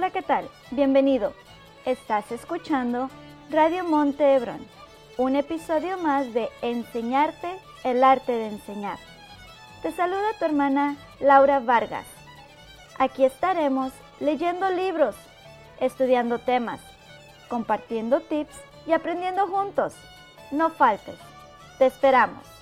Hola, ¿qué tal? Bienvenido. Estás escuchando Radio Monte Hebrón, un episodio más de Enseñarte el arte de enseñar. Te saluda tu hermana Laura Vargas. Aquí estaremos leyendo libros, estudiando temas, compartiendo tips y aprendiendo juntos. No faltes. Te esperamos.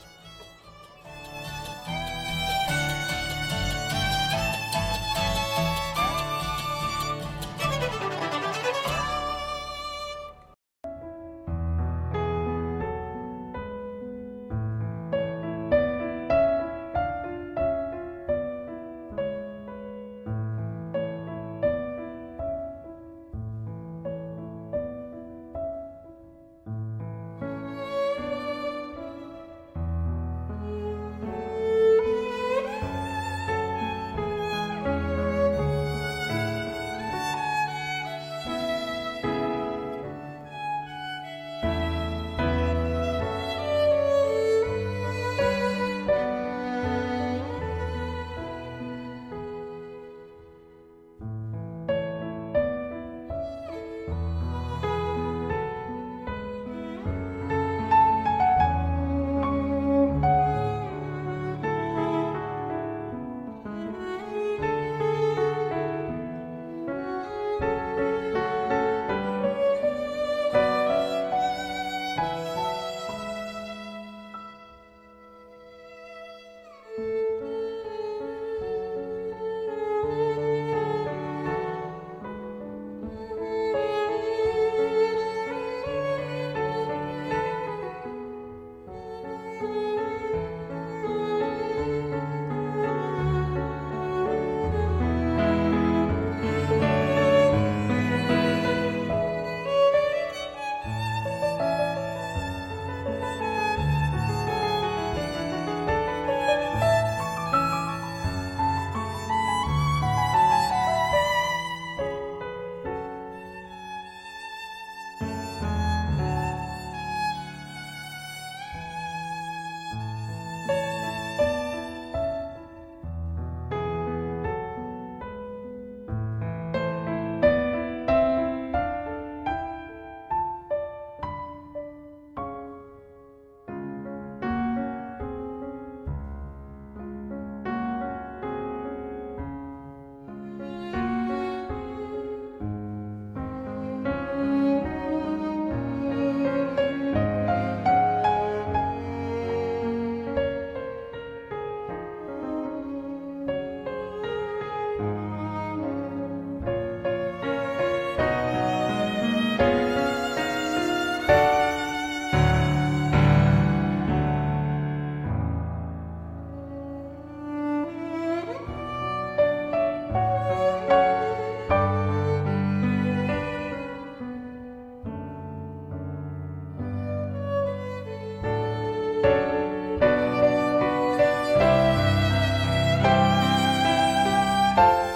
Muy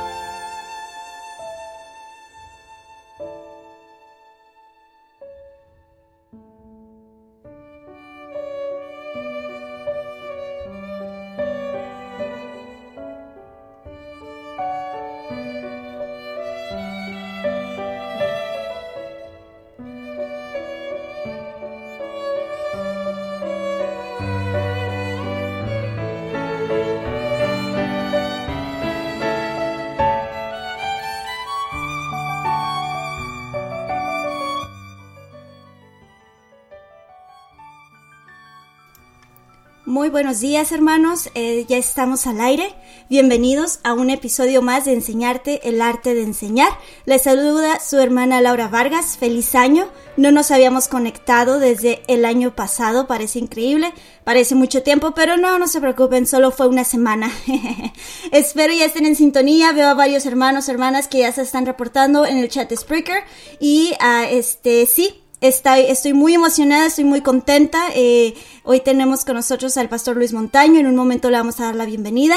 buenos días hermanos, eh, ya estamos al aire. Bienvenidos a un episodio más de Enseñarte el arte de enseñar. Les saluda su hermana Laura Vargas. Feliz año. No nos habíamos conectado desde el año pasado, parece increíble, parece mucho tiempo, pero no, no se preocupen, solo fue una semana. Espero ya estén en sintonía. Veo a varios hermanos, hermanas que ya se están reportando en el chat Spreaker y uh, este sí, Estoy, muy emocionada, estoy muy contenta. Eh, hoy tenemos con nosotros al pastor Luis Montaño. En un momento le vamos a dar la bienvenida.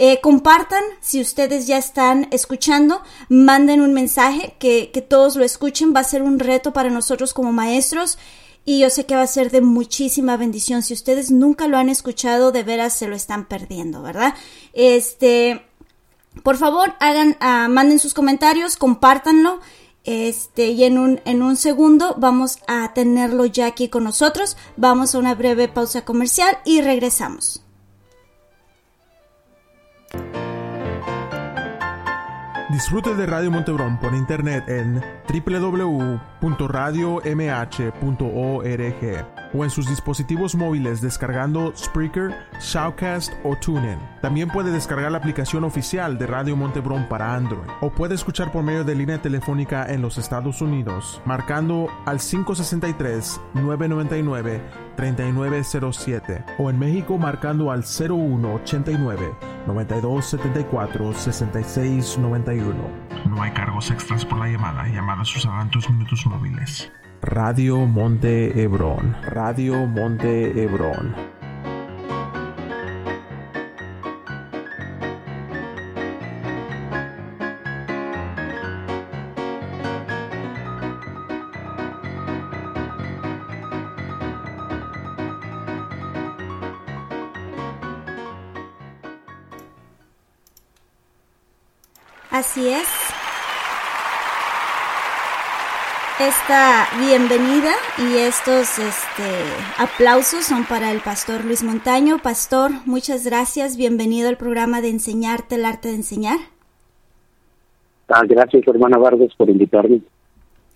Eh, compartan, si ustedes ya están escuchando, manden un mensaje, que, que todos lo escuchen. Va a ser un reto para nosotros como maestros y yo sé que va a ser de muchísima bendición. Si ustedes nunca lo han escuchado, de veras se lo están perdiendo, ¿verdad? Este, Por favor, hagan, ah, manden sus comentarios, compártanlo. Este, y en un, en un segundo vamos a tenerlo ya aquí con nosotros. Vamos a una breve pausa comercial y regresamos. Disfrute de Radio Montebrón por internet en www.radiomh.org o en sus dispositivos móviles descargando Spreaker, Shoutcast o TuneIn. También puede descargar la aplicación oficial de Radio Montebrón para Android o puede escuchar por medio de línea telefónica en los Estados Unidos marcando al 563 999 3907 o en México marcando al 0189 9274 6691. No hay cargos extras por la llamada. Llamadas usarán tus minutos móviles. Radio Monte Hebrón. Radio Monte Hebrón. Así es. Esta bienvenida y estos este, aplausos son para el pastor Luis Montaño. Pastor, muchas gracias. Bienvenido al programa de Enseñarte el arte de enseñar. Ah, gracias, hermana Vargas, por invitarme.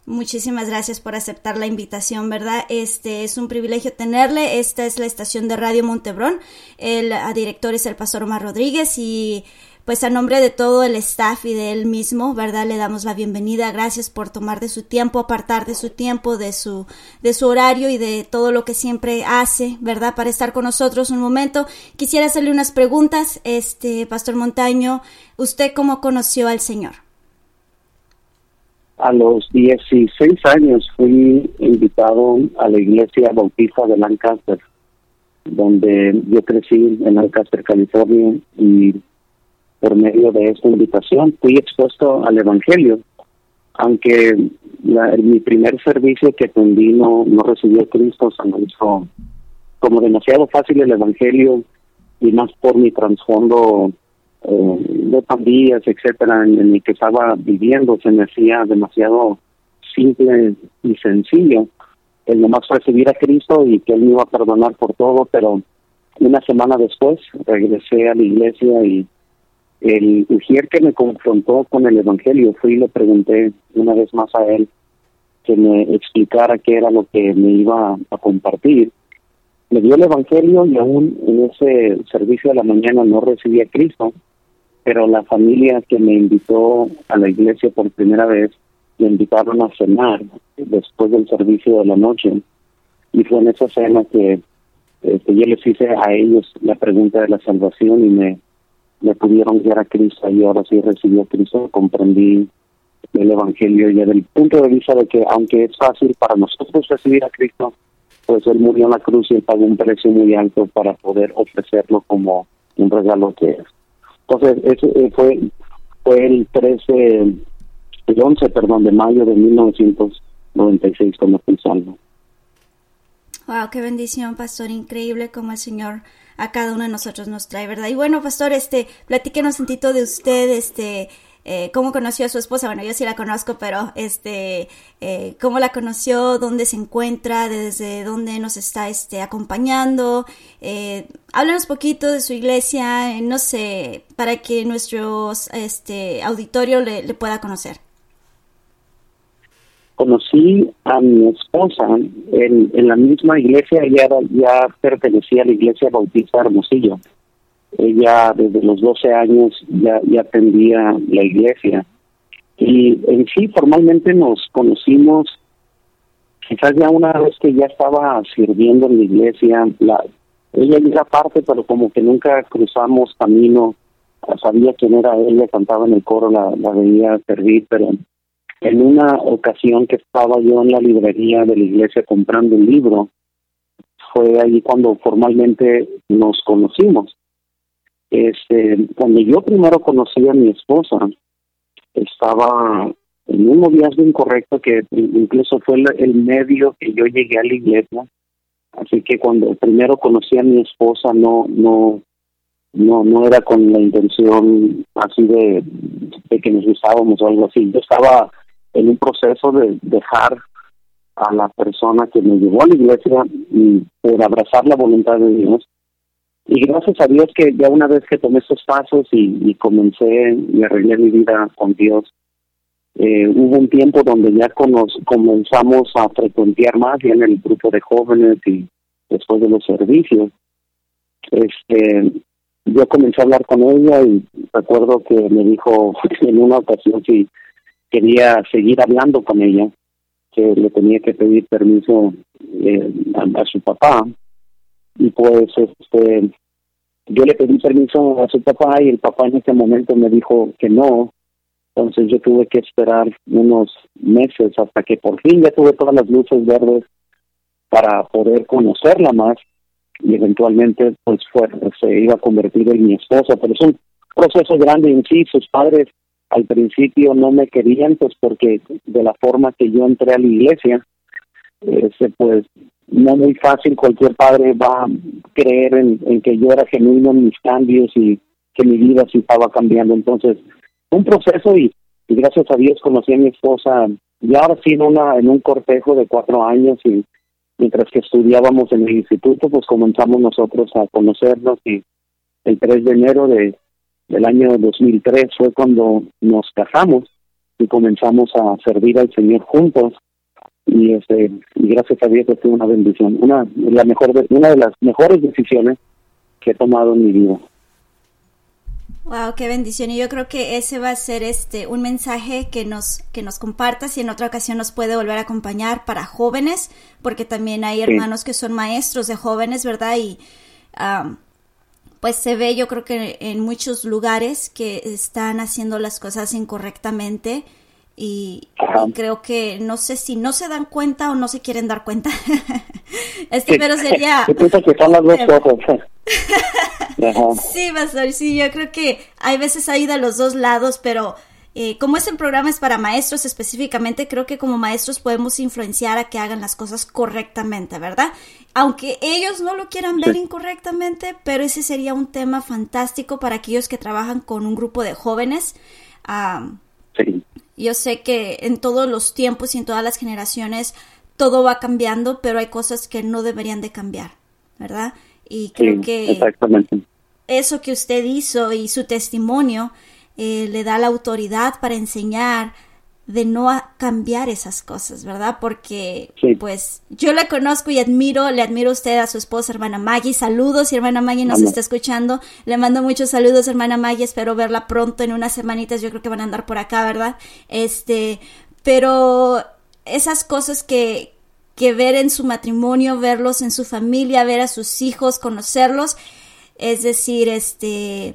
Muchísimas gracias por aceptar la invitación, ¿verdad? Este es un privilegio tenerle. Esta es la estación de Radio Montebrón. El director es el pastor Omar Rodríguez y pues a nombre de todo el staff y de él mismo, ¿verdad? Le damos la bienvenida. Gracias por tomar de su tiempo, apartar de su tiempo, de su, de su horario y de todo lo que siempre hace, ¿verdad? Para estar con nosotros un momento. Quisiera hacerle unas preguntas, este, Pastor Montaño. ¿Usted cómo conoció al Señor? A los 16 años fui invitado a la iglesia bautista de Lancaster, donde yo crecí en Lancaster, California, y por medio de esta invitación fui expuesto al Evangelio, aunque mi primer servicio que atendí no, no recibió Cristo, se me hizo como demasiado fácil el Evangelio y más por mi trasfondo eh, de pandillas, etcétera, en, el que estaba viviendo, se me hacía demasiado simple y sencillo el nomás recibir a Cristo y que Él me iba a perdonar por todo, pero una semana después regresé a la iglesia y el ujier que me confrontó con el Evangelio, fui y le pregunté una vez más a él que me explicara qué era lo que me iba a compartir. Me dio el Evangelio y aún en ese servicio de la mañana no recibí a Cristo, pero la familia que me invitó a la iglesia por primera vez me invitaron a cenar después del servicio de la noche y fue en esa cena que este, yo les hice a ellos la pregunta de la salvación y me me pudieron guiar a Cristo y ahora sí recibí a Cristo, comprendí el Evangelio y desde el punto de vista de que aunque es fácil para nosotros recibir a Cristo, pues Él murió en la cruz y pagó un precio muy alto para poder ofrecerlo como un regalo que es. Entonces, eso eh, fue, fue el 13, el 11, perdón, de mayo de 1996 cuando fui salvo. Wow, qué bendición, pastor, increíble como el Señor a cada uno de nosotros nos trae, ¿verdad? Y bueno, pastor, este, platíquenos un poquito de usted, este, eh, cómo conoció a su esposa. Bueno, yo sí la conozco, pero este, eh, cómo la conoció, dónde se encuentra, desde dónde nos está este, acompañando. Eh, háblanos poquito de su iglesia, eh, no sé, para que nuestro este, auditorio le, le pueda conocer conocí a mi esposa en, en la misma iglesia, ella ya pertenecía a la iglesia bautista Hermosillo. Ella desde los 12 años ya, ya atendía la iglesia. Y en sí, formalmente nos conocimos quizás ya una vez que ya estaba sirviendo en la iglesia. La, ella era parte, pero como que nunca cruzamos camino. Sabía quién era ella, cantaba en el coro, la, la veía servir, pero en una ocasión que estaba yo en la librería de la iglesia comprando un libro, fue ahí cuando formalmente nos conocimos. Este, cuando yo primero conocí a mi esposa, estaba en un noviazgo incorrecto que incluso fue el, medio que yo llegué a la iglesia. Así que cuando primero conocí a mi esposa no no no no era con la intención así de, de que nos gustábamos o algo así. Yo estaba en un proceso de dejar a la persona que me llevó a la iglesia y por abrazar la voluntad de Dios. Y gracias a Dios que ya una vez que tomé esos pasos y, comencé y arreglé mi vida con Dios, eh, hubo un tiempo donde ya comenzamos a frecuentar más en el grupo de jóvenes y después de los servicios. Este, yo comencé a hablar con ella y recuerdo que me dijo en una ocasión si quería seguir hablando con ella que le tenía que pedir permiso eh, a, su papá. Y pues este yo le pedí permiso a su papá y el papá en ese momento me dijo que no. Entonces yo tuve que esperar unos meses hasta que por fin ya tuve todas las luces verdes para poder conocerla más. Y eventualmente pues fue se iba a convertir en mi esposa pero es un proceso grande en sí. Sus padres al principio no me querían, pues porque de la forma que yo entré a la iglesia, ese pues no muy fácil, cualquier padre va a creer en, que yo era genuino en mis cambios y que mi vida sí estaba cambiando. Entonces, un proceso y, gracias a Dios conocí a mi esposa ya ahora sí en, una, en un cortejo de cuatro años y mientras que estudiábamos en el instituto, pues comenzamos nosotros a conocernos y el 3 de enero de del año 2003 fue cuando nos casamos y comenzamos a servir al Señor juntos y este y gracias a Dios fue una bendición una la mejor una de las mejores decisiones que he tomado en mi vida Wow, qué bendición. Y yo creo que ese va a ser este un mensaje que nos que nos compartas y en otra ocasión nos puede volver a acompañar para jóvenes, porque también hay hermanos que son maestros de jóvenes, ¿verdad? Y pues se ve yo creo que en muchos lugares que están haciendo las cosas incorrectamente y, creo que no sé si no se dan cuenta o no se quieren dar cuenta. este, pero sería... que son las dos cosas. sí, Pastor, sí, yo creo que hay veces hay de los dos lados, pero eh, como este programa es para maestros específicamente, creo que como maestros podemos influenciar a que hagan las cosas correctamente, ¿verdad? Aunque ellos no lo quieran ver incorrectamente, pero ese sería un tema fantástico para aquellos que trabajan con un grupo de jóvenes. Yo sé que en todos los tiempos y en todas las generaciones todo va cambiando, pero hay cosas que no deberían de cambiar, ¿verdad? Y creo que eso que usted hizo y su testimonio eh, le da la autoridad para enseñar de no cambiar esas cosas, ¿verdad? Porque pues yo la conozco y admiro, le admiro a usted a su esposa, hermana Maggie. Saludos, y hermana Maggie nos está escuchando. Le mando muchos saludos, hermana Maggie. Espero verla pronto en unas semanitas. Yo creo que van a andar por acá, ¿verdad? Este, pero esas cosas que, que ver en su matrimonio, verlos en su familia, ver a sus hijos, conocerlos, es decir, este,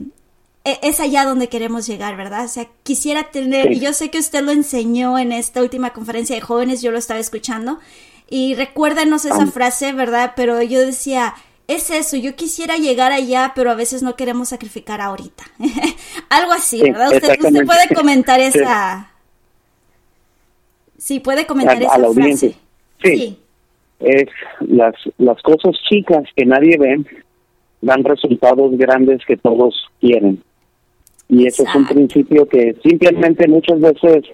es allá donde queremos llegar, ¿verdad? O sea, quisiera tener, y yo sé que usted lo enseñó en esta última conferencia de jóvenes, yo lo estaba escuchando, y recuérdanos esa frase, ¿verdad? Pero yo decía, es eso, yo quisiera llegar allá, pero a veces no queremos sacrificar ahorita. Algo así, ¿verdad? usted, usted, puede comentar esa... Sí, puede comentar esa frase. Sí. Es las, las cosas chicas que nadie ve dan resultados grandes que todos quieren. Y ese es un principio que simplemente muchas veces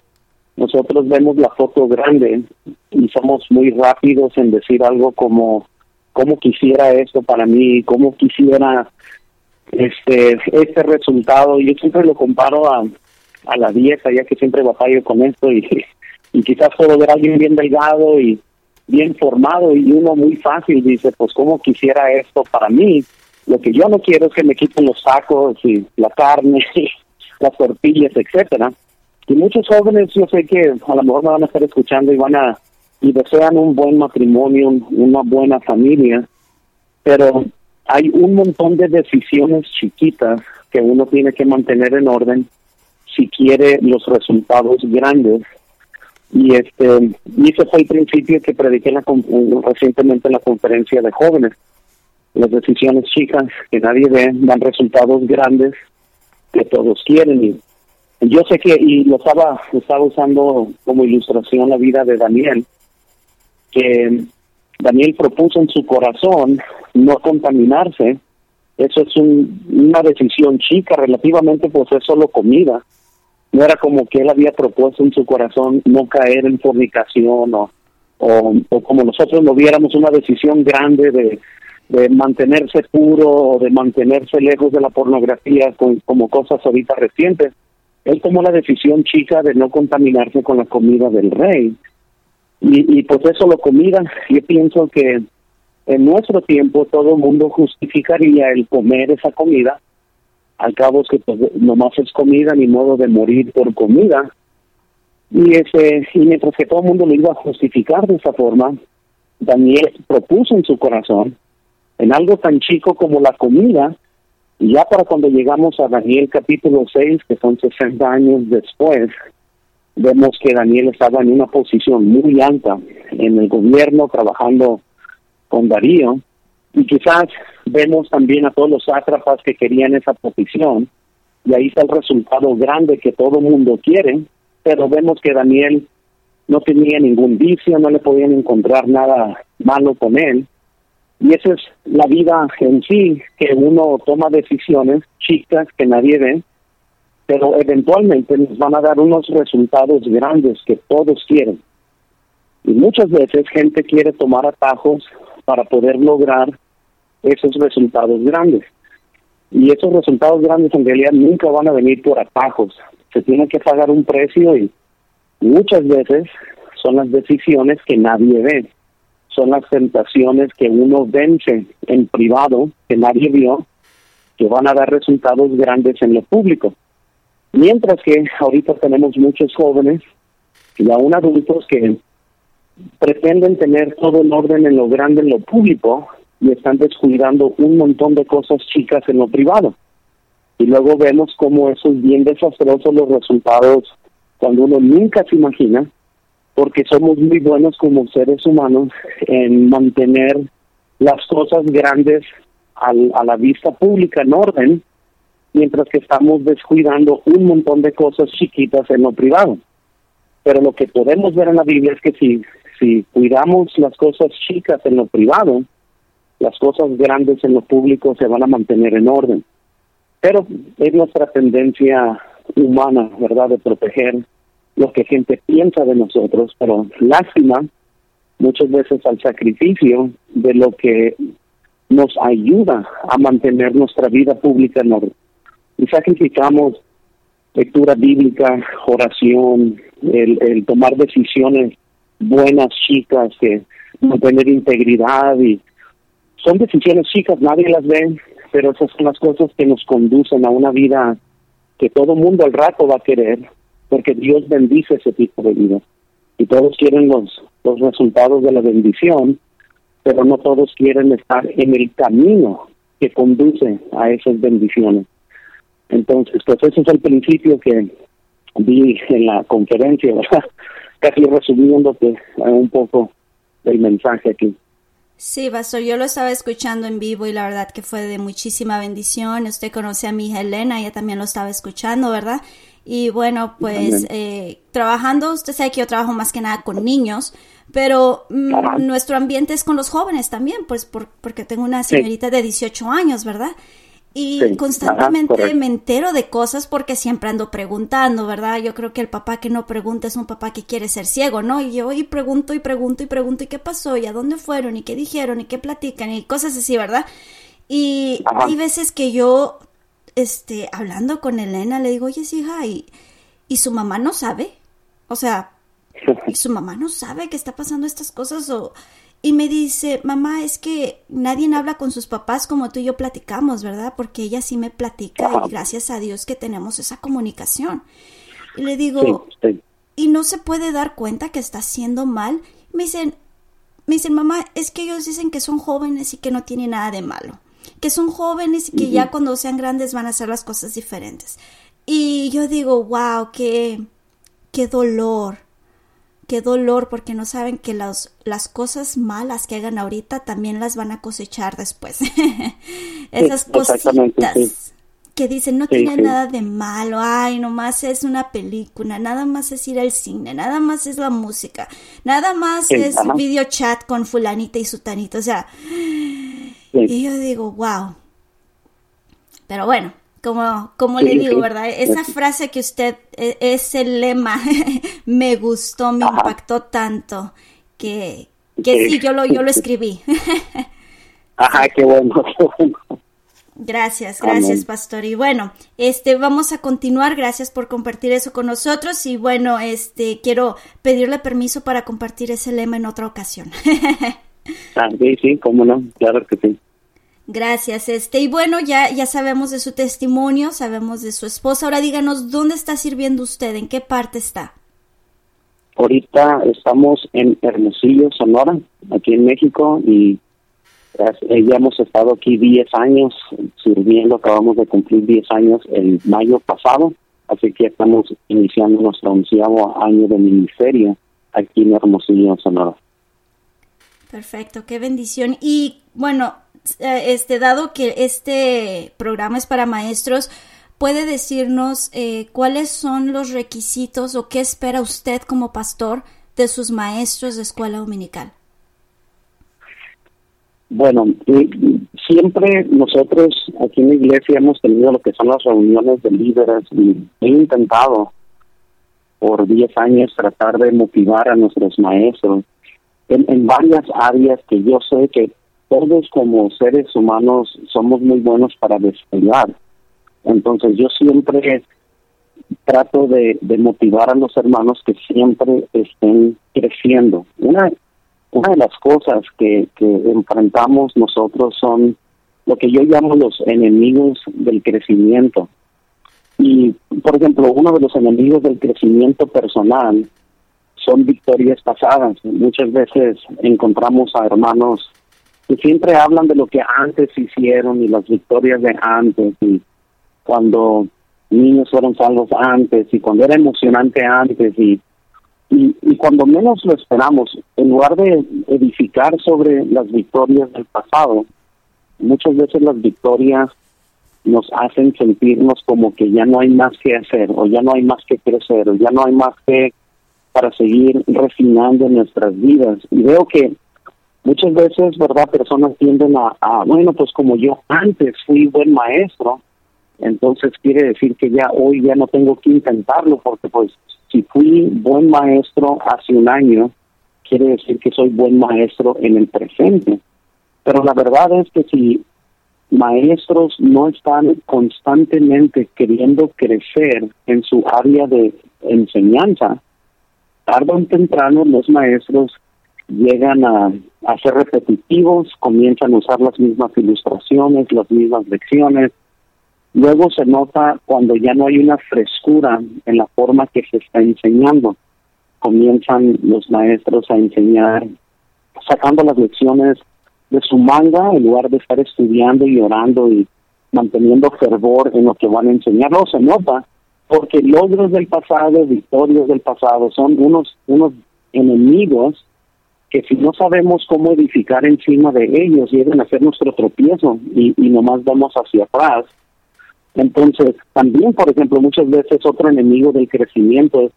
nosotros vemos la foto grande y somos muy rápidos en decir algo como cómo quisiera esto para mí, cómo quisiera este este resultado. Yo siempre lo comparo a, a la dieta, ya que siempre batallo con esto y, y quizás puedo ver a alguien bien delgado y bien formado y uno muy fácil dice, pues cómo quisiera esto para mí, lo que yo no quiero es que me quiten los sacos y la carne, las tortillas, etcétera. Y muchos jóvenes, yo sé que a lo mejor me van a estar escuchando y van a y desean un buen matrimonio, una buena familia, pero hay un montón de decisiones chiquitas que uno tiene que mantener en orden si quiere los resultados grandes. Y este y ese fue el principio que prediqué recientemente en la conferencia de jóvenes las decisiones chicas que nadie ve dan resultados grandes que todos quieren y yo sé que y lo estaba estaba usando como ilustración la vida de Daniel que Daniel propuso en su corazón no contaminarse Eso es una decisión chica, relativamente pues es solo comida. No era como que él había propuesto en su corazón no caer en fornicación o, o, como nosotros lo viéramos una decisión grande de, de mantenerse puro o de mantenerse lejos de la pornografía con, como cosas ahorita recientes. Él tomó la decisión chica de no contaminarse con la comida del rey. Y, y pues eso lo comida, yo pienso que en nuestro tiempo todo el mundo justificaría el comer esa comida. Al cabo es que pues, nomás es comida, ni modo de morir por comida. Y, ese, y mientras que todo el mundo lo iba a justificar de esa forma, Daniel propuso en su corazón, en algo tan chico como la comida, y ya para cuando llegamos a Daniel capítulo 6, que son 60 años después, vemos que Daniel estaba en una posición muy alta en el gobierno, trabajando con Darío, y quizás vemos también a todos los sátrapas que querían esa posición, y ahí está el resultado grande que todo mundo quiere, pero vemos que Daniel no tenía ningún vicio, no le podían encontrar nada malo con él, y esa es la vida en sí, que uno toma decisiones chicas que nadie ve, pero eventualmente nos van a dar unos resultados grandes que todos quieren. Y muchas veces gente quiere tomar atajos para poder lograr esos resultados grandes. Y esos resultados grandes en realidad nunca van a venir por atajos. Se tiene que pagar un precio y muchas veces son las decisiones que nadie ve. Son las tentaciones que uno vence en privado, que nadie vio, que van a dar resultados grandes en lo público. Mientras que ahorita tenemos muchos jóvenes y aún adultos que pretenden tener todo el orden en lo grande, en lo público, y están descuidando un montón de cosas chicas en lo privado. Y luego vemos cómo eso es bien desastroso los resultados cuando uno nunca se imagina, porque somos muy buenos como seres humanos en mantener las cosas grandes al, a la vista pública en orden, mientras que estamos descuidando un montón de cosas chiquitas en lo privado. Pero lo que podemos ver en la Biblia es que si si cuidamos las cosas chicas en lo privado, las cosas grandes en lo público se van a mantener en orden. Pero es nuestra tendencia humana, ¿verdad?, de proteger lo que gente piensa de nosotros, pero lástima muchas veces al sacrificio de lo que nos ayuda a mantener nuestra vida pública en orden. Y sacrificamos lectura bíblica, oración, el, el tomar decisiones buenas chicas que no tener integridad y son decisiones chicas, nadie las ve, pero esas son las cosas que nos conducen a una vida que todo mundo al rato va a querer, porque Dios bendice ese tipo de vida. Y todos quieren los, los resultados de la bendición, pero no todos quieren estar en el camino que conduce a esas bendiciones. Entonces, pues ese es el principio que vi en la conferencia, ¿verdad? casi resumiéndote un poco el mensaje aquí. Sí, Pastor, yo lo estaba escuchando en vivo y la verdad que fue de muchísima bendición. Usted conoce a mi hija Elena, ella también lo estaba escuchando, ¿verdad? Y bueno, pues eh, trabajando, usted sabe que yo trabajo más que nada con niños, pero mm, nuestro ambiente es con los jóvenes también, pues por, porque tengo una señorita de 18 años, ¿verdad? Y constantemente me entero de cosas porque siempre ando preguntando, ¿verdad? Yo creo que el papá que no pregunta es un papá que quiere ser ciego, ¿no? Y yo y pregunto y pregunto y pregunto y qué pasó y a dónde fueron y qué dijeron y qué platican y cosas así, ¿verdad? Y hay veces que yo, este, hablando con Elena, le digo, oye, hija, ¿y, ¿y su mamá no sabe? O sea, ¿y su mamá no sabe que está pasando estas cosas o y me dice, mamá, es que nadie habla con sus papás como tú y yo platicamos, ¿verdad? Porque ella sí me platica y gracias a Dios que tenemos esa comunicación. Y le digo, ¿y no se puede dar cuenta que está haciendo mal? Me dicen, me dicen, mamá, es que ellos dicen que son jóvenes y que no tiene nada de malo. Que son jóvenes y que ya cuando sean grandes van a hacer las cosas diferentes. Y yo digo, wow, qué, qué dolor qué dolor porque no saben que las, las cosas malas que hagan ahorita también las van a cosechar después. Esas cositas que dicen no tiene nada de malo, ay, nomás es una película, nada más es ir al cine, nada más es la música, nada más es video chat con fulanita y sutanito, o sea, y yo digo, wow, Pero bueno, como, como le digo, ¿verdad? Esa frase que usted, e, ese lema, me gustó, me impactó tanto, que, que sí, yo lo, yo lo escribí. Ajá, qué bueno, qué bueno. Gracias, gracias, pastor. Y bueno, este vamos a continuar. Gracias por compartir eso con nosotros. Y bueno, este quiero pedirle permiso para compartir ese lema en otra ocasión. Ah, sí, sí, cómo no, claro que sí. Gracias, este, y bueno, ya, ya sabemos de su testimonio, sabemos de su esposa. Ahora díganos, ¿dónde está sirviendo usted? ¿En qué parte está? Ahorita estamos en Hermosillo, Sonora, aquí en México, y eh, ya hemos estado aquí 10 años sirviendo, acabamos de cumplir 10 años el mayo pasado, así que estamos iniciando nuestro onceavo año de ministerio aquí en Hermosillo, Sonora. Perfecto, qué bendición. Y bueno, eh, este dado que este programa es para maestros, ¿puede decirnos eh, cuáles son los requisitos o qué espera usted como pastor de sus maestros de escuela dominical? Bueno, siempre nosotros aquí en la iglesia hemos tenido lo que son las reuniones de líderes y he intentado por 10 años tratar de motivar a nuestros maestros en, varias áreas que yo sé que todos como seres humanos somos muy buenos para despegar. Entonces yo siempre trato de, de motivar a los hermanos que siempre estén creciendo. Una una de las cosas que, que enfrentamos nosotros son lo que yo llamo los enemigos del crecimiento. Y, por ejemplo, uno de los enemigos del crecimiento personal son victorias pasadas. Muchas veces encontramos a hermanos que siempre hablan de lo que antes hicieron y las victorias de antes y cuando niños fueron salvos antes y cuando era emocionante antes y y, y cuando menos lo esperamos, en lugar de edificar sobre las victorias del pasado, muchas veces las victorias nos hacen sentirnos como que ya no hay más que hacer, o ya no hay más que crecer, o ya no hay más que para seguir refinando nuestras vidas. Y veo que muchas veces, ¿verdad? Personas tienden a, a, bueno, pues como yo antes fui buen maestro, entonces quiere decir que ya hoy ya no tengo que intentarlo porque pues si fui buen maestro hace un año, quiere decir que soy buen maestro en el presente. Pero la verdad es que si maestros no están constantemente queriendo crecer en su área de enseñanza, tarde o temprano los maestros llegan a, a ser repetitivos, comienzan a usar las mismas ilustraciones, las mismas lecciones, Luego se nota cuando ya no hay una frescura en la forma que se está enseñando. Comienzan los maestros a enseñar sacando las lecciones de su manga en lugar de estar estudiando y orando y manteniendo fervor en lo que van a enseñar. No se nota porque logros del pasado, victorias del pasado son unos, unos enemigos que si no sabemos cómo edificar encima de ellos, llegan a ser nuestro tropiezo y, y nomás vamos hacia atrás entonces, también, por ejemplo, muchas veces otro enemigo del crecimiento es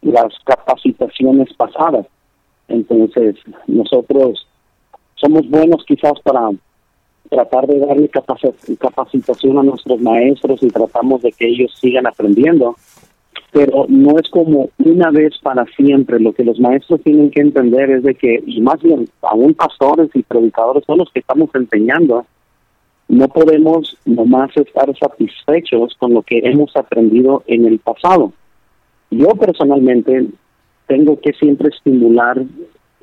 las capacitaciones pasadas. Entonces, nosotros somos buenos quizás para tratar de darle capacitación a nuestros maestros y tratamos de que ellos sigan aprendiendo, pero no es como una vez para siempre. Lo que los maestros tienen que entender es de que, y más bien, aún pastores y predicadores son los que estamos enseñando, no podemos nomás estar satisfechos con lo que hemos aprendido en el pasado. Yo personalmente tengo que siempre estimular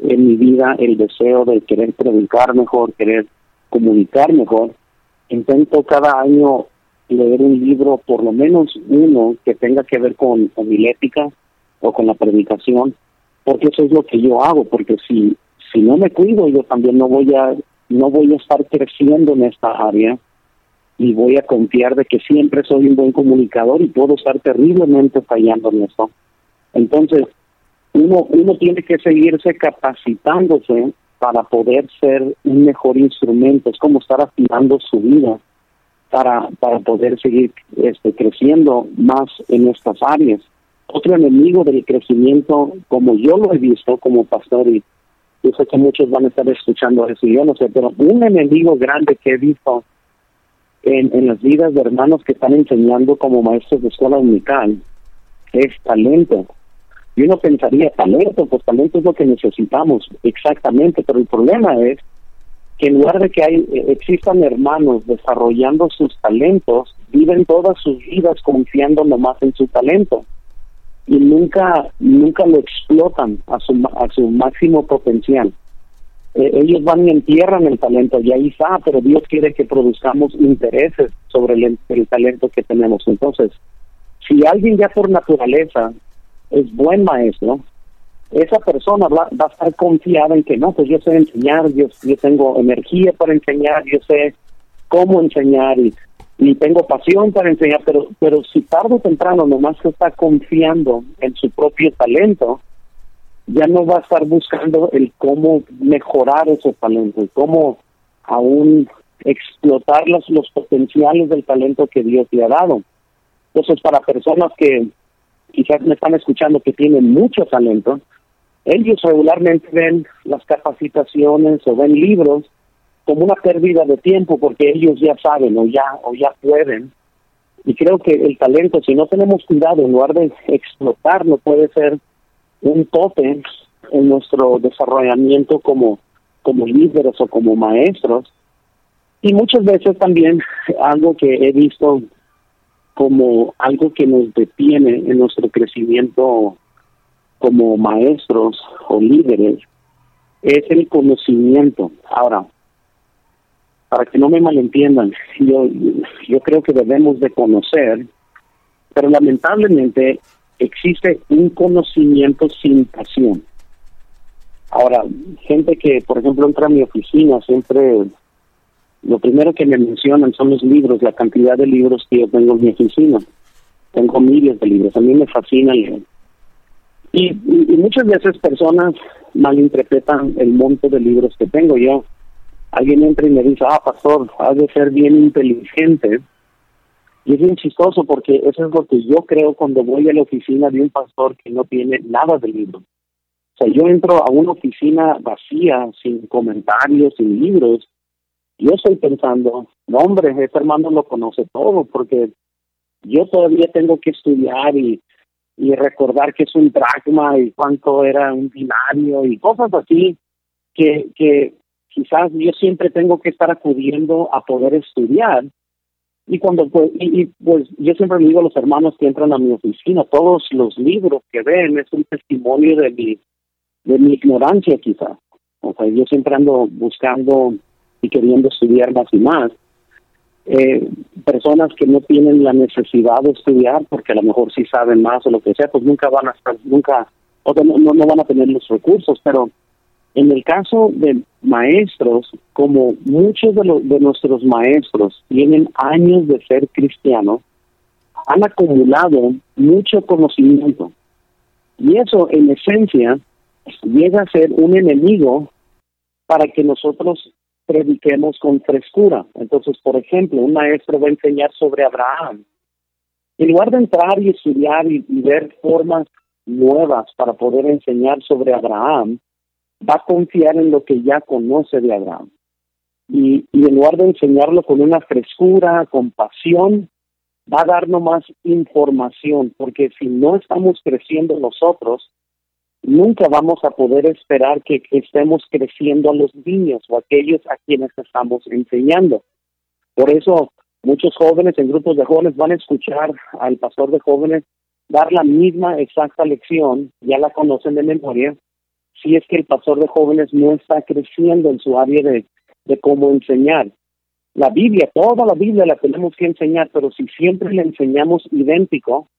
en mi vida el deseo de querer predicar mejor, querer comunicar mejor. Intento cada año leer un libro, por lo menos uno, que tenga que ver con, con ética o con la predicación, porque eso es lo que yo hago, porque si, si no me cuido, yo también no voy a no voy a estar creciendo en esta área y voy a confiar de que siempre soy un buen comunicador y puedo estar terriblemente fallando en eso. Entonces, uno, uno tiene que seguirse capacitándose para poder ser un mejor instrumento, es como estar afinando su vida para, para poder seguir este, creciendo más en estas áreas. Otro enemigo del crecimiento, como yo lo he visto como pastor y yo sé que muchos van a estar escuchando eso, yo no sé, pero un enemigo grande que he visto en, en las vidas de hermanos que están enseñando como maestros de escuela unical es talento. Y uno pensaría, talento, pues talento es lo que necesitamos, exactamente, pero el problema es que en lugar de que hay, eh, existan hermanos desarrollando sus talentos, viven todas sus vidas confiando nomás en su talento y nunca nunca lo explotan a su a su máximo potencial. Eh, ellos van y entierran el talento y ahí está, pero Dios quiere que produzcamos intereses sobre el, talento que tenemos. Entonces, si alguien ya por naturaleza es buen maestro, esa persona va, va, a estar confiada en que no, pues yo sé enseñar, yo, yo tengo energía para enseñar, yo sé cómo enseñar y, y tengo pasión para enseñar, pero, pero si tarde o temprano nomás se está confiando en su propio talento, ya no va a estar buscando el cómo mejorar ese talento, cómo aún explotar los, los potenciales del talento que Dios le ha dado. Entonces, para personas que quizás me están escuchando que tienen mucho talento, ellos regularmente ven las capacitaciones o ven libros como una pérdida de tiempo porque ellos ya saben o ya o ya pueden. Y creo que el talento si no tenemos cuidado en lugar de explotarlo puede ser un tope en nuestro desarrollamiento como como líderes o como maestros. Y muchas veces también algo que he visto como algo que nos detiene en nuestro crecimiento como maestros o líderes es el conocimiento. Ahora, para que no me malentiendan, yo, yo creo que debemos de conocer, pero lamentablemente existe un conocimiento sin pasión. Ahora, gente que, por ejemplo, entra a mi oficina, siempre lo primero que me mencionan son los libros, la cantidad de libros que yo tengo en mi oficina. Tengo miles de libros, a mí me fascina leer. Y, y, muchas veces personas malinterpretan el monto de libros que tengo yo. Alguien entra y me dice, ah, pastor, has de ser bien inteligente. Y es bien chistoso porque eso es lo que yo creo cuando voy a la oficina de un pastor que no tiene nada de libros. O sea, yo entro a una oficina vacía, sin comentarios, sin libros. Yo estoy pensando, no, hombre, ese hermano lo conoce todo porque yo todavía tengo que estudiar y y recordar que es un dracma y cuánto era un binario y cosas así que, que quizás yo siempre tengo que estar acudiendo a poder estudiar. Y cuando pues y, pues yo siempre le digo a los hermanos que entran a mi oficina todos los libros que ven es un testimonio de mi de mi ignorancia quizás. O sea yo siempre ando buscando y queriendo estudiar más y más eh, personas que no tienen la necesidad de estudiar porque a lo mejor sí saben más o lo que sea, pues nunca van a estar, nunca, o no, no van a tener los recursos, pero en el caso de maestros, como muchos de, los de nuestros maestros tienen años de ser cristianos, han acumulado mucho conocimiento. Y eso, en esencia, llega a ser un enemigo para que nosotros prediquemos con frescura. Entonces, por ejemplo, un maestro va a enseñar sobre Abraham. En lugar de entrar y estudiar y, ver formas nuevas para poder enseñar sobre Abraham, va a confiar en lo que ya conoce de Abraham. Y, y en lugar de enseñarlo con una frescura, con pasión, va a darnos más información, porque si no estamos creciendo nosotros, nunca vamos a poder esperar que, estemos creciendo a los niños o aquellos a quienes estamos enseñando. Por eso muchos jóvenes en grupos de jóvenes van a escuchar al pastor de jóvenes dar la misma exacta lección, ya la conocen de memoria, si es que el pastor de jóvenes no está creciendo en su área de, de cómo enseñar. La Biblia, toda la Biblia la tenemos que enseñar, pero si siempre le enseñamos idéntico,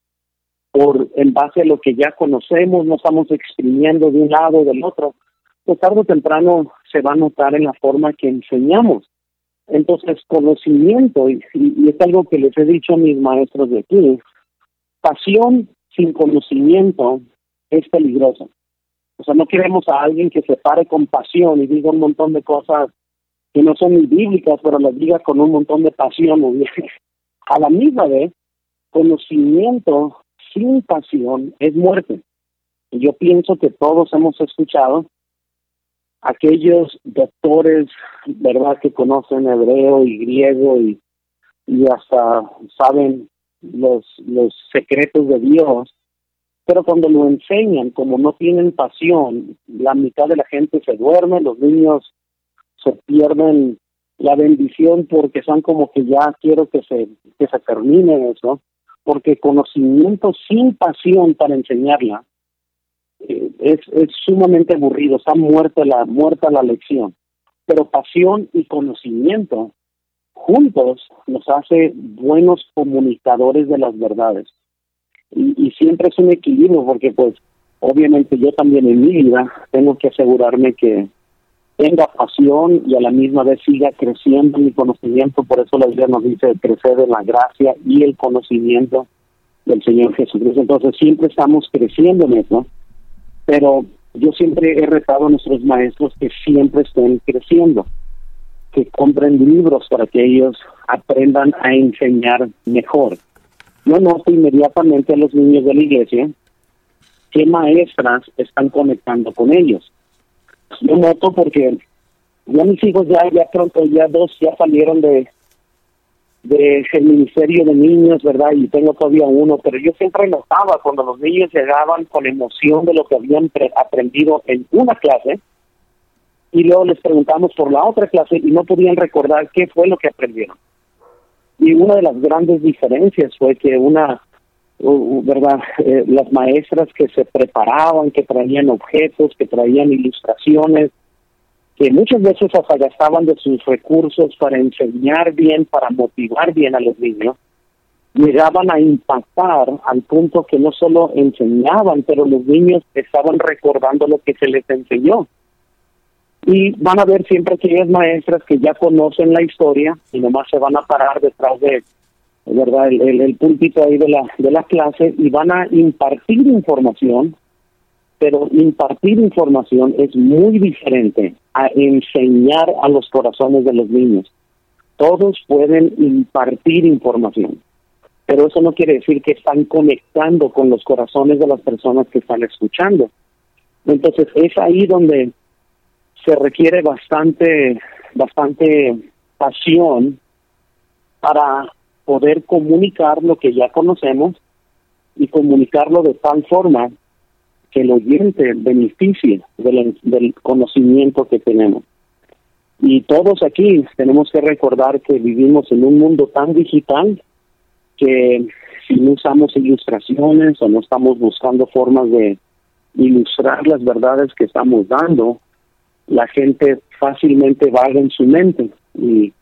por en base a lo que ya conocemos, no estamos exprimiendo de un lado o del otro, pues tarde o temprano se va a notar en la forma que enseñamos. Entonces, conocimiento, y, y es algo que les he dicho a mis maestros de aquí, pasión sin conocimiento es peligroso. O sea, no queremos a alguien que se pare con pasión y diga un montón de cosas que no son ni bíblicas, pero las diga con un montón de pasión. A la misma vez, conocimiento sin pasión es muerte. Yo pienso que todos hemos escuchado aquellos doctores, ¿verdad?, que conocen hebreo y griego y y hasta saben los, los secretos de Dios, pero cuando lo enseñan, como no tienen pasión, la mitad de la gente se duerme, los niños se pierden la bendición porque son como que ya quiero que se, que se termine eso, porque conocimiento sin pasión para enseñarla eh, es, es sumamente aburrido, está muerta la, muerta la lección. Pero pasión y conocimiento juntos nos hace buenos comunicadores de las verdades. Y, y siempre es un equilibrio porque pues obviamente yo también en mi vida tengo que asegurarme que tenga pasión y a la misma vez siga creciendo mi conocimiento. Por eso la Biblia nos dice crecer en la gracia y el conocimiento del Señor Jesucristo. Entonces siempre estamos creciendo en eso, pero yo siempre he retado a nuestros maestros que siempre estén creciendo, que compren libros para que ellos aprendan a enseñar mejor. Yo noto inmediatamente a los niños de la iglesia qué maestras están conectando con ellos yo noto porque ya mis hijos ya ya pronto ya dos ya salieron de de el ministerio de niños, ¿verdad? Y tengo todavía uno, pero yo siempre notaba cuando los niños llegaban con emoción de lo que habían aprendido en una clase y luego les preguntamos por la otra clase y no podían recordar qué fue lo que aprendieron. Y una de las grandes diferencias fue que una ¿verdad? Eh, las maestras que se preparaban, que traían objetos, que traían ilustraciones, que muchas veces hasta gastaban de sus recursos para enseñar bien, para motivar bien a los niños, llegaban a impactar al punto que no solo enseñaban, pero los niños estaban recordando lo que se les enseñó. Y van a ver siempre aquellas maestras que ya conocen la historia y nomás se van a parar detrás de verdad el, el, púlpito ahí de la de la clase y van a impartir información pero impartir información es muy diferente a enseñar a los corazones de los niños. Todos pueden impartir información pero eso no quiere decir que están conectando con los corazones de las personas que están escuchando. Entonces es ahí donde se requiere bastante bastante pasión para poder comunicar lo que ya conocemos y comunicarlo de tal forma que el oyente beneficie del, del conocimiento que tenemos. Y todos aquí tenemos que recordar que vivimos en un mundo tan digital que si no usamos ilustraciones o no estamos buscando formas de ilustrar las verdades que estamos dando, la gente fácilmente vaga en su mente y,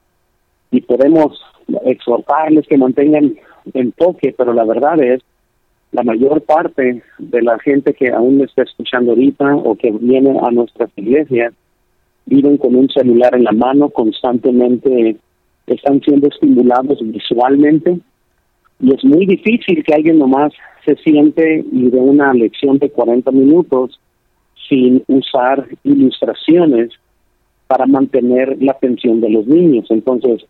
y podemos exhortarles que mantengan enfoque, pero la verdad es, la mayor parte de la gente que aún me está escuchando ahorita o que viene a nuestras iglesias viven con un celular en la mano constantemente, están siendo estimulados visualmente y es muy difícil que alguien nomás se siente y de una lección de 40 minutos sin usar ilustraciones para mantener la atención de los niños. Entonces,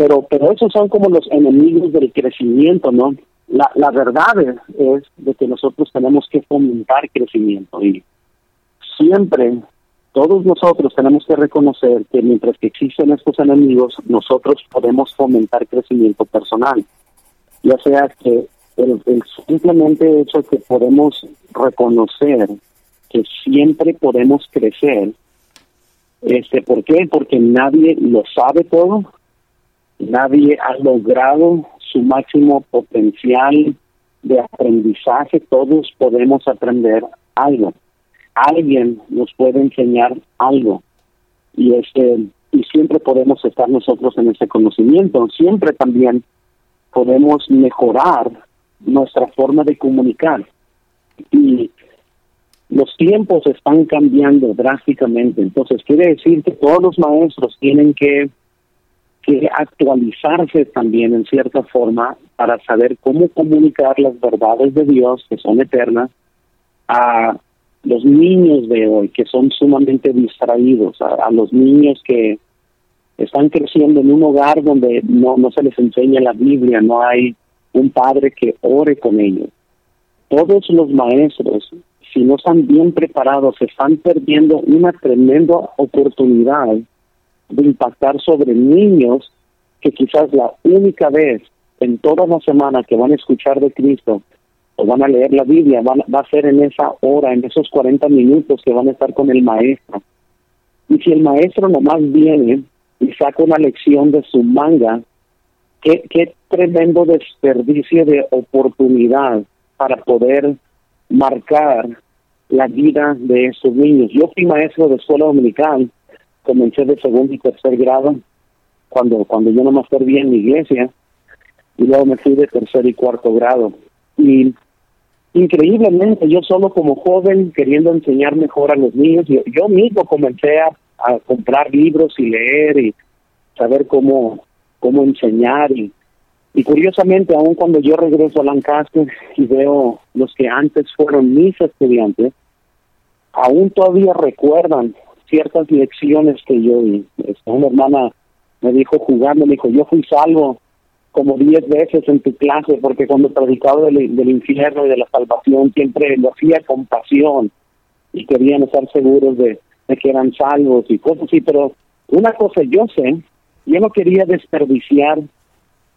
pero pero esos son como los enemigos del crecimiento, ¿no? La, la verdad es, de que nosotros tenemos que fomentar crecimiento y siempre todos nosotros tenemos que reconocer que mientras que existen estos enemigos, nosotros podemos fomentar crecimiento personal, ya sea que el, el simplemente hecho que podemos reconocer que siempre podemos crecer, este, ¿por qué? Porque nadie lo sabe todo, Nadie ha logrado su máximo potencial de aprendizaje. Todos podemos aprender algo. Alguien nos puede enseñar algo. Y este y siempre podemos estar nosotros en ese conocimiento. Siempre también podemos mejorar nuestra forma de comunicar. Y los tiempos están cambiando drásticamente. Entonces quiere decir que todos los maestros tienen que que actualizarse también en cierta forma para saber cómo comunicar las verdades de Dios que son eternas a los niños de hoy que son sumamente distraídos, a, los niños que están creciendo en un hogar donde no, no se les enseña la Biblia, no hay un padre que ore con ellos. Todos los maestros, si no están bien preparados, están perdiendo una tremenda oportunidad de impactar sobre niños que quizás la única vez en toda la semana que van a escuchar de Cristo o van a leer la Biblia, van, va a ser en esa hora, en esos 40 minutos que van a estar con el maestro. Y si el maestro nomás viene y saca una lección de su manga, qué, tremendo desperdicio de oportunidad para poder marcar la vida de esos niños. Yo fui maestro de escuela dominical, comencé de segundo y tercer grado, cuando, cuando yo nomás serví en mi iglesia, y luego me fui de tercer y cuarto grado. Y increíblemente, yo solo como joven, queriendo enseñar mejor a los niños, yo, yo mismo comencé a, a comprar libros y leer y saber cómo, cómo enseñar y y curiosamente, aun cuando yo regreso a Lancaster y veo los que antes fueron mis estudiantes, aún todavía recuerdan ciertas lecciones que yo di. Esta, una hermana me dijo jugando, me dijo, yo fui salvo como diez veces en tu clase, porque cuando predicaba del, del infierno y de la salvación siempre lo hacía con pasión y querían estar seguros de, que eran salvos y cosas así, pero una cosa yo sé, yo no quería desperdiciar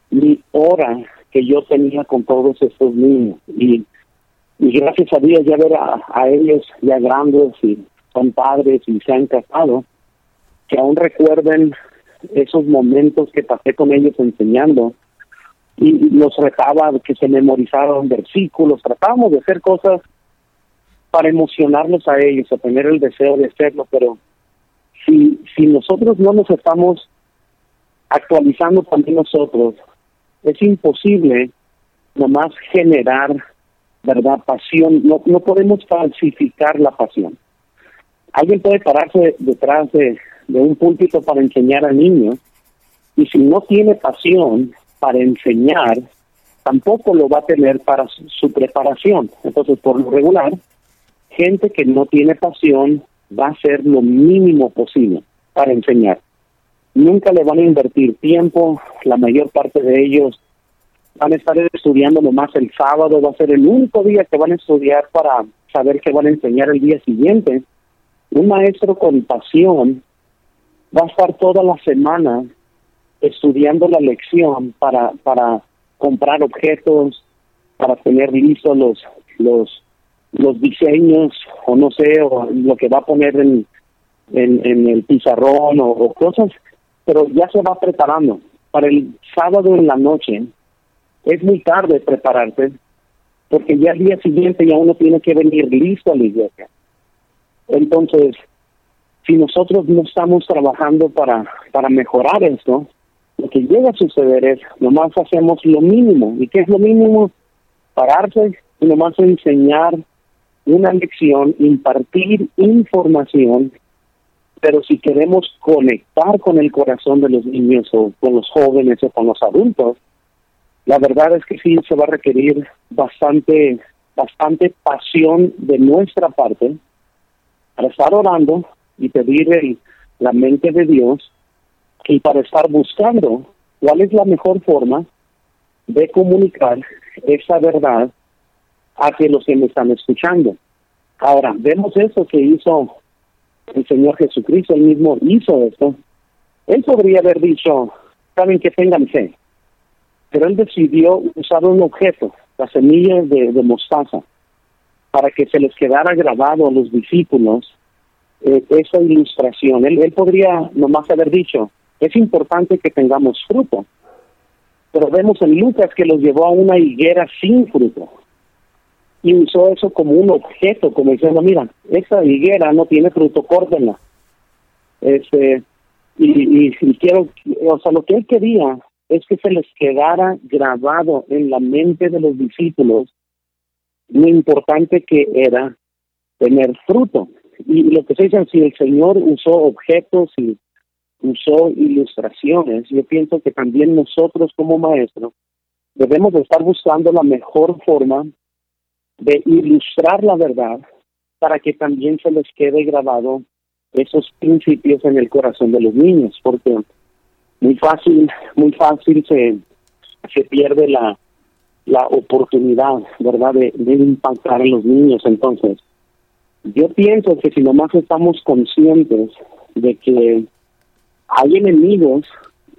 mi hora que yo tenía con todos estos niños. Y, y gracias a Dios ya ver a, ellos ya grandes y son padres y se han casado, que aún recuerden esos momentos que pasé con ellos enseñando y los retaba que se memorizaron versículos, tratábamos de hacer cosas para emocionarlos a ellos, a tener el deseo de hacerlo, pero si, si nosotros no nos estamos actualizando también nosotros, es imposible nomás generar, ¿verdad?, pasión. No, no podemos falsificar la pasión. Alguien puede pararse detrás de, un púlpito para enseñar al niño y si no tiene pasión para enseñar, tampoco lo va a tener para su, su preparación. Entonces, por lo regular, gente que no tiene pasión va a hacer lo mínimo posible para enseñar nunca le van a invertir tiempo, la mayor parte de ellos van a estar estudiando nomás el sábado, va a ser el único día que van a estudiar para saber qué van a enseñar el día siguiente. Un maestro con pasión va a estar toda la semana estudiando la lección para, para comprar objetos, para tener listos los, los, los diseños o no sé, o lo que va a poner en, en, el pizarrón o, cosas pero ya se va preparando. Para el sábado en la noche es muy tarde prepararse, porque ya el día siguiente ya uno tiene que venir listo a la iglesia. Entonces, si nosotros no estamos trabajando para, para mejorar esto, lo que llega a suceder es, nomás hacemos lo mínimo. ¿Y qué es lo mínimo? Pararse y nomás enseñar una lección, impartir información pero si queremos conectar con el corazón de los niños o con los jóvenes o con los adultos, la verdad es que sí se va a requerir bastante, bastante pasión de nuestra parte para estar orando y pedir la mente de Dios y para estar buscando cuál es la mejor forma de comunicar esa verdad hacia los que me están escuchando. Ahora, vemos eso que hizo el Señor Jesucristo, él mismo hizo esto, él podría haber dicho, saben que tengan fe, pero él decidió usar un objeto, las semillas de, mostaza, para que se les quedara grabado a los discípulos eh, esa ilustración. Él, él podría nomás haber dicho, es importante que tengamos fruto, pero vemos en Lucas que los llevó a una higuera sin fruto y usó eso como un objeto, como diciendo, mira, esa higuera no tiene fruto, córtenla. Este, y, y, quiero, o sea, lo que él quería es que se les quedara grabado en la mente de los discípulos lo importante que era tener fruto. Y lo que se dice, si el Señor usó objetos y usó ilustraciones, yo pienso que también nosotros como maestros debemos de estar buscando la mejor forma de ilustrar la verdad para que también se les quede grabado esos principios en el corazón de los niños, porque muy fácil, muy fácil se, se pierde la, la oportunidad, ¿verdad?, de, de impactar en los niños. Entonces, yo pienso que si nomás estamos conscientes de que hay enemigos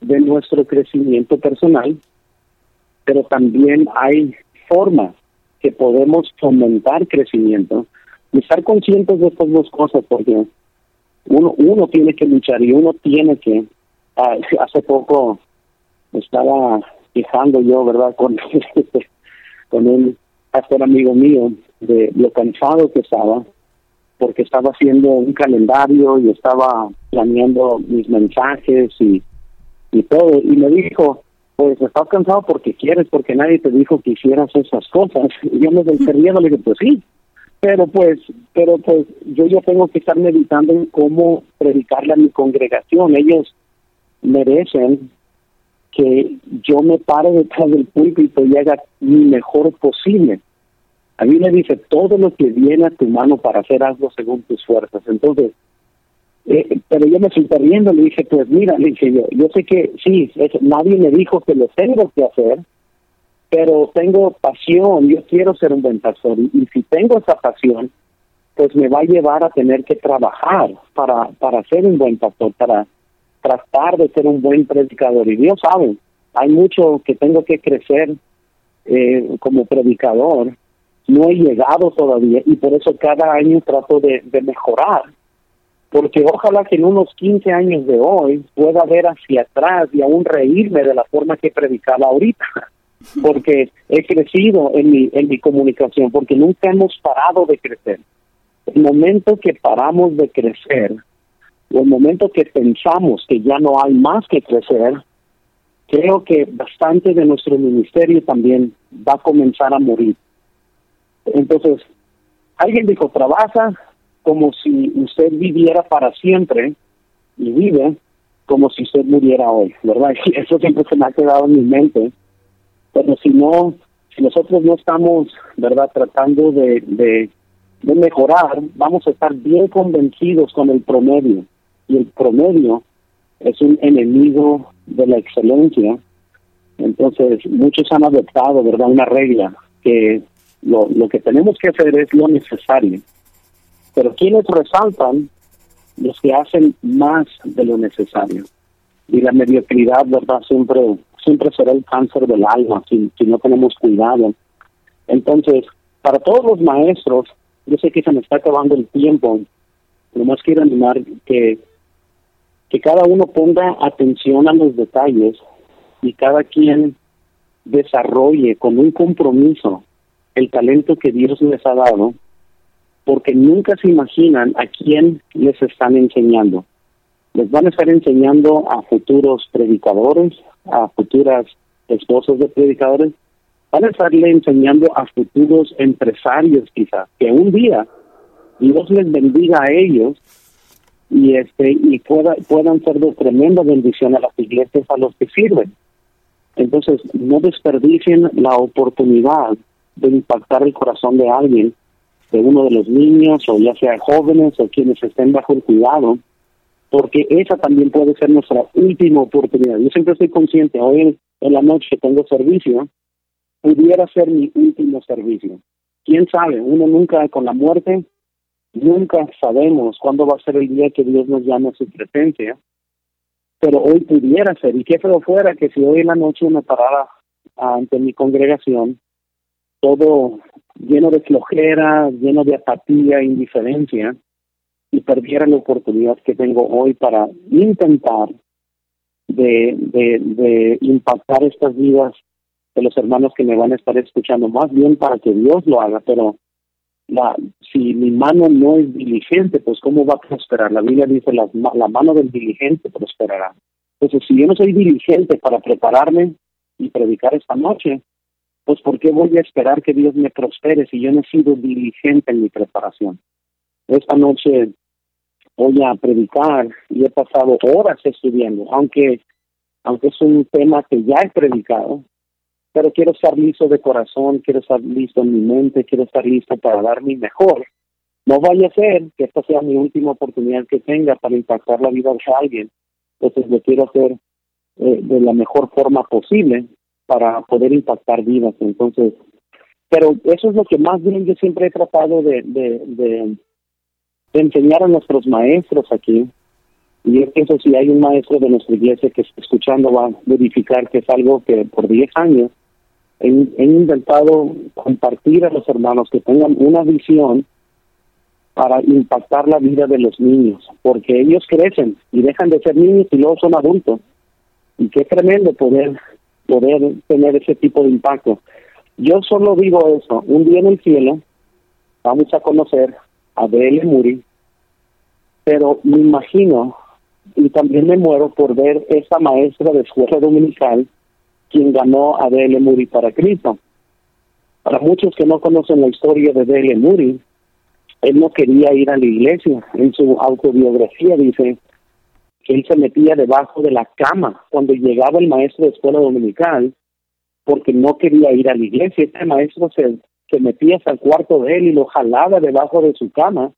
de nuestro crecimiento personal, pero también hay formas que podemos fomentar crecimiento y estar conscientes de estas dos cosas, porque uno, uno tiene que luchar y uno tiene que, ah, hace poco estaba quejando yo, ¿verdad?, con, con un pastor amigo mío de lo cansado que estaba, porque estaba haciendo un calendario y estaba planeando mis mensajes y, y todo, y me dijo, pues estás cansado porque quieres, porque nadie te dijo que hicieras esas cosas. Y yo me riendo, le dije, pues sí, pero pues, pero pues yo ya tengo que estar meditando en cómo predicarle a mi congregación. Ellos merecen que yo me pare detrás del púlpito y haga mi mejor posible. A mí me dice, todo lo que viene a tu mano para hacer algo según tus fuerzas. Entonces, eh, pero yo me estoy riendo, le dije, pues mira, le dije yo, yo sé que sí, nadie me dijo que lo tengo que hacer, pero tengo pasión, yo quiero ser un buen pastor y, si tengo esa pasión, pues me va a llevar a tener que trabajar para, para ser un buen pastor, para tratar de ser un buen predicador. Y Dios sabe, hay mucho que tengo que crecer eh, como predicador, no he llegado todavía y por eso cada año trato de mejorar porque ojalá que en unos 15 años de hoy pueda ver hacia atrás y aún reírme de la forma que predicaba ahorita, porque he crecido en mi, en mi comunicación, porque nunca hemos parado de crecer. El momento que paramos de crecer, el momento que pensamos que ya no hay más que crecer, creo que bastante de nuestro ministerio también va a comenzar a morir. Entonces, alguien dijo, trabaja, como si usted viviera para siempre y vive como si usted muriera hoy, ¿verdad? Y eso siempre se me ha quedado en mi mente. Pero si no, si nosotros no estamos, ¿verdad?, tratando de, mejorar, vamos a estar bien convencidos con el promedio. Y el promedio es un enemigo de la excelencia. Entonces, muchos han adoptado, ¿verdad?, una regla que lo, lo que tenemos que hacer es lo necesario pero quienes resaltan los que hacen más de lo necesario. Y la mediocridad, ¿verdad? Siempre, siempre será el cáncer del alma si, si no tenemos cuidado. Entonces, para todos los maestros, yo sé que se me está acabando el tiempo, más quiero animar que, que cada uno ponga atención a los detalles y cada quien desarrolle con un compromiso el talento que Dios les ha dado porque nunca se imaginan a quién les están enseñando. Les van a estar enseñando a futuros predicadores, a futuras esposas de predicadores, van a estarle enseñando a futuros empresarios quizás, que un día Dios les bendiga a ellos y este y pueda, puedan ser de tremenda bendición a las iglesias a los que sirven. Entonces, no desperdicien la oportunidad de impactar el corazón de alguien de uno de los niños o ya sea jóvenes o quienes estén bajo el cuidado, porque esa también puede ser nuestra última oportunidad. Yo siempre estoy consciente, hoy en la noche tengo servicio, pudiera ser mi último servicio. ¿Quién sabe? Uno nunca con la muerte, nunca sabemos cuándo va a ser el día que Dios nos llame a su presencia, pero hoy pudiera ser. Y qué feo fuera que si hoy en la noche me parara ante mi congregación, todo lleno de flojera, lleno de apatía, indiferencia, y perdiera la oportunidad que tengo hoy para intentar de, de, de impactar estas vidas de los hermanos que me van a estar escuchando, más bien para que Dios lo haga, pero la, si mi mano no es diligente, pues ¿cómo va a prosperar? La Biblia dice, la, la mano del diligente prosperará. Entonces, si yo no soy diligente para prepararme y predicar esta noche, pues ¿por qué voy a esperar que Dios me prospere si yo no he sido diligente en mi preparación? Esta noche voy a predicar y he pasado horas estudiando, aunque, aunque es un tema que ya he predicado, pero quiero estar listo de corazón, quiero estar listo en mi mente, quiero estar listo para dar mi mejor. No vaya a ser que esta sea mi última oportunidad que tenga para impactar la vida de alguien. Entonces lo quiero hacer eh, de la mejor forma posible para poder impactar vidas. Entonces, pero eso es lo que más bien yo siempre he tratado de, de, de, enseñar a nuestros maestros aquí, Y yo pienso si hay un maestro de nuestra iglesia que escuchando va a verificar que es algo que por 10 años he, he intentado compartir a los hermanos que tengan una visión para impactar la vida de los niños, porque ellos crecen y dejan de ser niños y luego son adultos. Y qué tremendo poder poder tener ese tipo de impacto. Yo solo digo eso, un día en el cielo vamos a conocer a B.L. Muri, pero me imagino y también me muero por ver esa maestra de escuela dominical quien ganó a B.L. Muri para Cristo. Para muchos que no conocen la historia de B.L. Muri, él no quería ir a la iglesia. En su autobiografía dice que él se metía debajo de la cama cuando llegaba el maestro de escuela dominical porque no quería ir a la iglesia. Este maestro se, se metía hasta el cuarto de él y lo jalaba debajo de su cama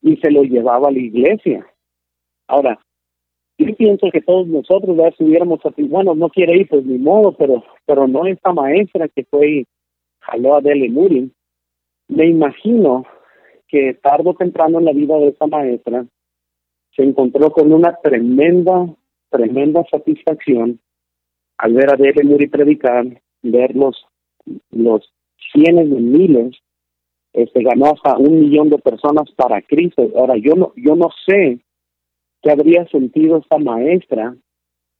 y se lo llevaba a la iglesia. Ahora, yo pienso que todos nosotros ya estuviéramos así, bueno, no quiere ir, pues ni modo, pero pero no esta maestra que fue y jaló a Dele Muri. Me imagino que tarde o temprano en la vida de esta maestra se encontró con una tremenda, tremenda satisfacción al ver a Dele Muri predicar, ver los, los cientos de miles, este, ganó hasta un millón de personas para Cristo. Ahora, yo no, yo no sé qué habría sentido esta maestra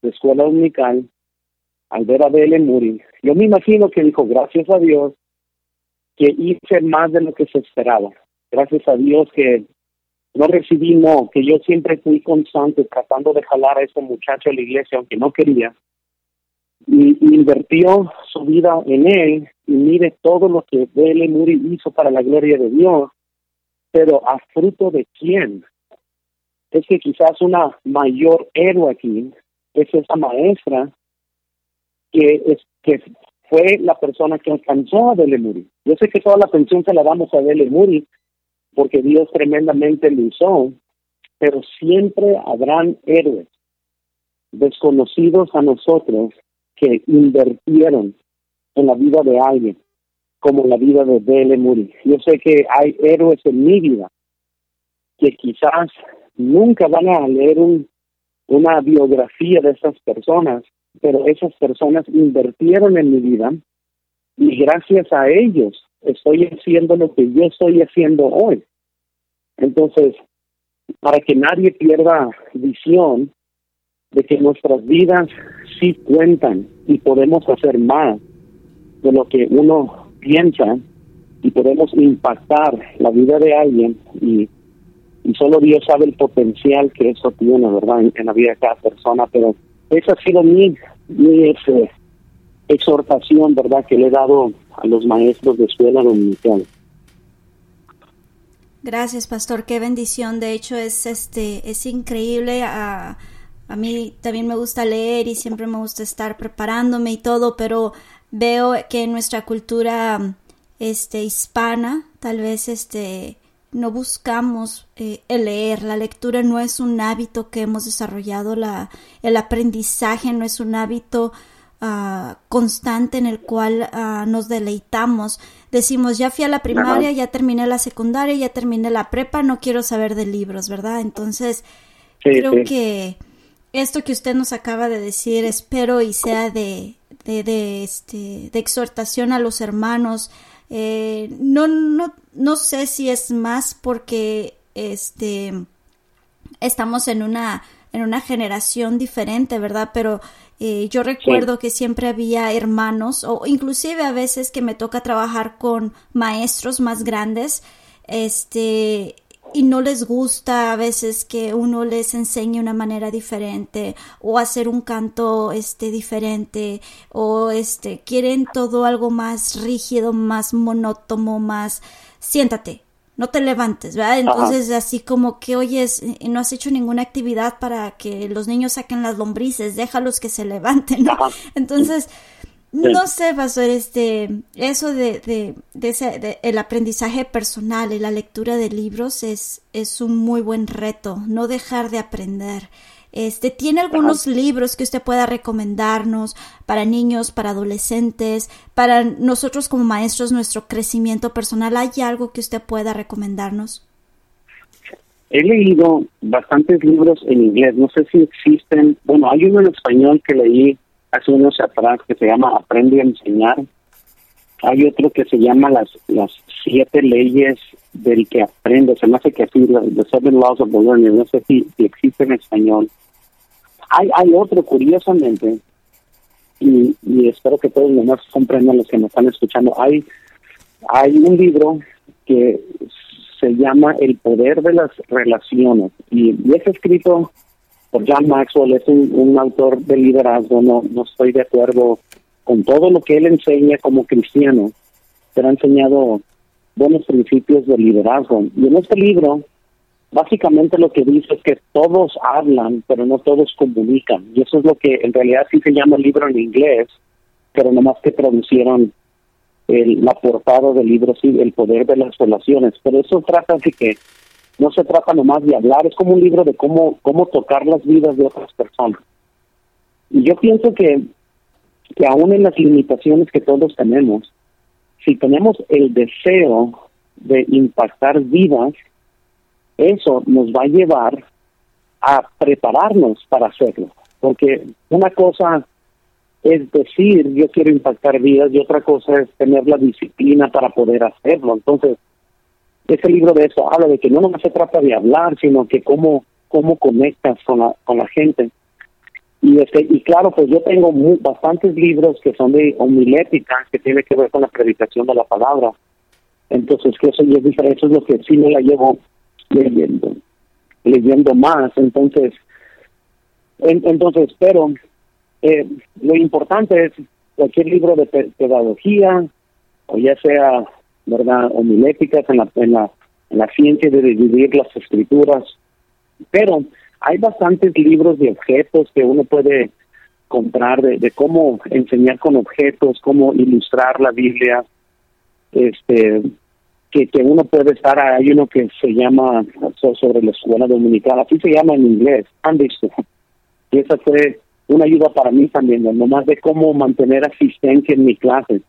de escuela dominical al ver a Dele Muri. Yo me imagino que dijo, gracias a Dios, que hice más de lo que se esperaba. Gracias a Dios que no recibí no, que yo siempre fui constante tratando de jalar a ese muchacho a la iglesia, aunque no quería. Y, invirtió su vida en él y mire todo lo que Dele Muri hizo para la gloria de Dios, pero a fruto de quién? Es que quizás una mayor héroe aquí es esa maestra que es que fue la persona que alcanzó a Dele Muri. Yo sé que toda la atención se la damos a Dele Muri porque Dios tremendamente lo usó, pero siempre habrán héroes desconocidos a nosotros que invirtieron en la vida de alguien, como la vida de Dele Muri. Yo sé que hay héroes en mi vida que quizás nunca van a leer un, una biografía de esas personas, pero esas personas invirtieron en mi vida y gracias a ellos estoy haciendo lo que yo estoy haciendo hoy. Entonces, para que nadie pierda visión de que nuestras vidas sí cuentan y podemos hacer más de lo que uno piensa y podemos impactar la vida de alguien y, y solo Dios sabe el potencial que eso tiene, ¿verdad? En, la vida de cada persona, pero esa ha sido mi, mi este, exhortación, ¿verdad? Que le he dado a los maestros de escuela dominical. Gracias, pastor. Qué bendición. De hecho, es este es increíble. A, a mí también me gusta leer y siempre me gusta estar preparándome y todo, pero veo que en nuestra cultura este hispana, tal vez este no buscamos eh, el leer, la lectura no es un hábito que hemos desarrollado, la, el aprendizaje no es un hábito Ah, constante en el cual ah, nos deleitamos. Decimos, ya fui a la primaria, ya terminé la secundaria, ya terminé la prepa, no quiero saber de libros, ¿verdad? Entonces, creo que esto que usted nos acaba de decir, espero y sea de, de, este, de exhortación a los hermanos. Eh, no, no, no sé si es más porque este, estamos en una, en una generación diferente, ¿verdad? Pero eh, yo recuerdo que siempre había hermanos o inclusive a veces que me toca trabajar con maestros más grandes, este, y no les gusta a veces que uno les enseñe una manera diferente o hacer un canto este diferente o este quieren todo algo más rígido, más monótono, más siéntate, no te levantes, ¿verdad? Entonces, así como que, oyes, eh, no has hecho ninguna actividad para que los niños saquen las lombrices, déjalos que se levanten, ¿no? Entonces, no sé, pastor, este, eso de, de, de ese, de, el aprendizaje personal y la lectura de libros es, es un muy buen reto, no dejar de aprender. Este, ¿tiene algunos libros que usted pueda recomendarnos para niños, para adolescentes, para nosotros como maestros, nuestro crecimiento personal? ¿Hay algo que usted pueda recomendarnos? he leído bastantes libros en inglés. No sé si existen. Bueno, hay uno en español que leí hace unos atrás que se llama Aprende a enseñar. Hay otro que se llama las las siete leyes del que aprende. Se me hace que así, The Seven Laws of the Learner. No sé si, si existe en español. Hay, hay otro, curiosamente, y, y espero que todos los demás comprendan los que me están escuchando. Hay, hay un libro que se llama El poder de las relaciones y, es escrito por John Maxwell, es un, autor de liderazgo, no, no estoy de acuerdo con todo lo que él enseña como cristiano, pero ha enseñado buenos principios de liderazgo. Y en este libro, básicamente lo que dice es que todos hablan, pero no todos comunican. Y eso es lo que en realidad sí se llama el libro en inglés, pero nomás que traducieron el, la portada del libro, sí, el poder de las relaciones. Pero eso trata de que no se trata nomás de hablar, es como un libro de cómo, cómo tocar las vidas de otras personas. Y yo pienso que, que aún en las limitaciones que todos tenemos, si tenemos el deseo de impactar vidas, eso nos va a llevar a prepararnos para hacerlo. Porque una cosa es decir, yo quiero impactar vidas y otra cosa es tener la disciplina para poder hacerlo. Entonces, ese libro de eso habla de que no nomás se trata de hablar, sino que cómo, cómo conectas con la, con la gente. Y, este, y claro, pues yo tengo bastantes libros que son de homilética, que tiene que ver con la predicación de la palabra. Entonces, que eso es diferente, eso es lo que sí me la llevo leyendo, leyendo más. Entonces, entonces, pero eh, lo importante es cualquier libro de pedagogía, o ya sea, ¿verdad?, homiléticas en la, en la, la ciencia de dividir las escrituras, pero hay bastantes libros de objetos que uno puede comprar de, cómo enseñar con objetos, cómo ilustrar la Biblia, este que, que uno puede estar, hay uno que se llama sobre la escuela dominical, así se llama en inglés, visto? y esa fue una ayuda para mí también, ¿no? más de cómo mantener asistencia en mi clase.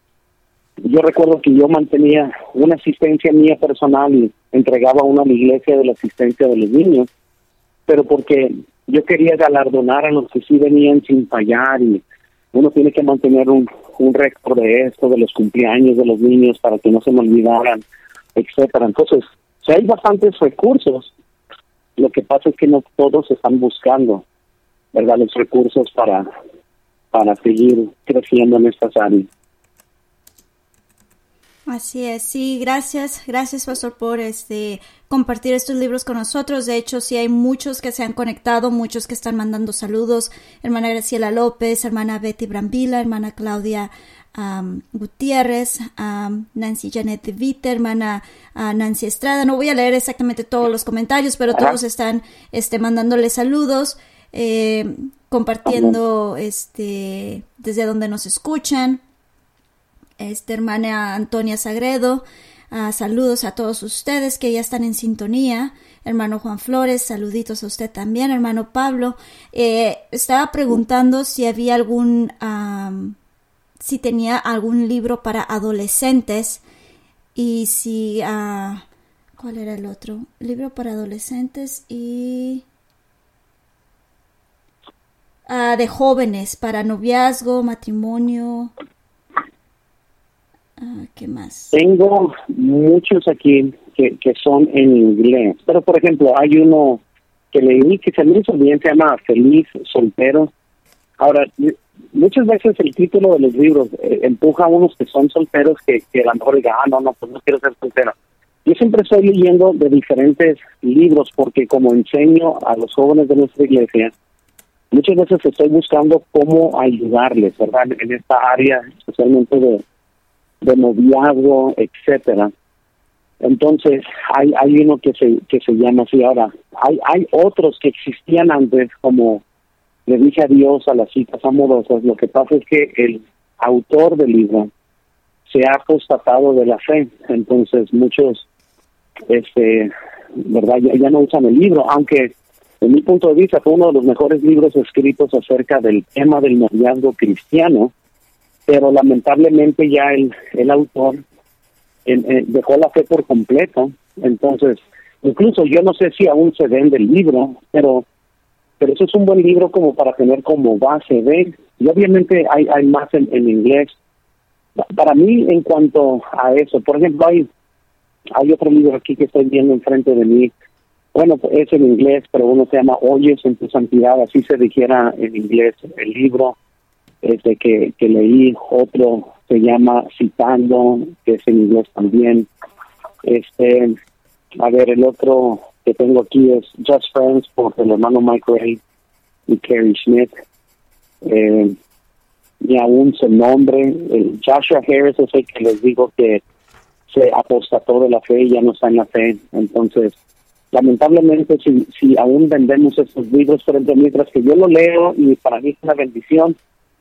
Yo recuerdo que yo mantenía una asistencia mía personal y entregaba una a mi iglesia de la asistencia de los niños, pero porque yo quería galardonar a los que sí venían sin fallar y uno tiene que mantener un, un récord de esto, de los cumpleaños de los niños para que no se me olvidaran, etcétera. Entonces, si hay bastantes recursos, lo que pasa es que no todos están buscando ¿verdad? los recursos para, para seguir creciendo en estas áreas. Así es, sí, gracias, gracias Pastor por este compartir estos libros con nosotros. De hecho, sí hay muchos que se han conectado, muchos que están mandando saludos. Hermana Graciela López, hermana Betty Brambila, hermana Claudia Gutiérrez, Nancy Janet de Vita, hermana Nancy Estrada. No voy a leer exactamente todos los comentarios, pero todos están este, mandándole saludos eh, compartiendo este desde donde nos escuchan. Este hermana Antonia Sagredo, ah, saludos a todos ustedes que ya están en sintonía. Hermano Juan Flores, saluditos a usted también. Hermano Pablo, eh, estaba preguntando si había algún, si tenía algún libro para adolescentes y si, uh, ¿cuál era el otro? Libro para adolescentes y Ah, de jóvenes para noviazgo, matrimonio. Ah, ¿Qué más? Tengo muchos aquí que, que son en inglés, pero por ejemplo hay uno que leí que se me hizo bien, se llama Feliz Soltero. Ahora, muchas veces el título de los libros eh, empuja a unos que son solteros que, que a lo mejor digan, ah, no, no, pues no quiero ser soltero. Yo siempre estoy leyendo de diferentes libros porque como enseño a los jóvenes de nuestra iglesia, muchas veces estoy buscando cómo ayudarles, ¿verdad? En esta área, especialmente de, de noviazgo, etcétera. Entonces, hay, hay uno que se, que se llama así ahora. Hay, hay otros que existían antes, como le dije adiós a las citas amorosas. Lo que pasa es que el autor del libro se ha constatado de la fe. Entonces, muchos, este, ¿verdad? Ya, ya no usan el libro, aunque en mi punto de vista, fue uno de los mejores libros escritos acerca del tema del noviazgo cristiano, pero lamentablemente ya el, el autor dejó la fe por completo. Entonces, incluso yo no sé si aún se vende el libro, pero pero eso es un buen libro como para tener como base de y obviamente hay hay más en, en inglés. Para mí en cuanto a eso por ejemplo hay hay otro libro aquí que estoy viendo enfrente de mí. Bueno es en inglés pero uno se llama oyes en tu santidad así se dijera en inglés el libro este que que leí otro se llama citando que es en inglés también este a ver el otro que tengo aquí es Just Friends por el hermano Mike Ray y Kerry Smith. Eh, y aún su nombre, el Joshua Harris es el que les digo que se apostató de la fe y ya no está en la fe. Entonces, lamentablemente, si, si aún vendemos estos libros, pero mientras que yo lo leo y para mí es una bendición,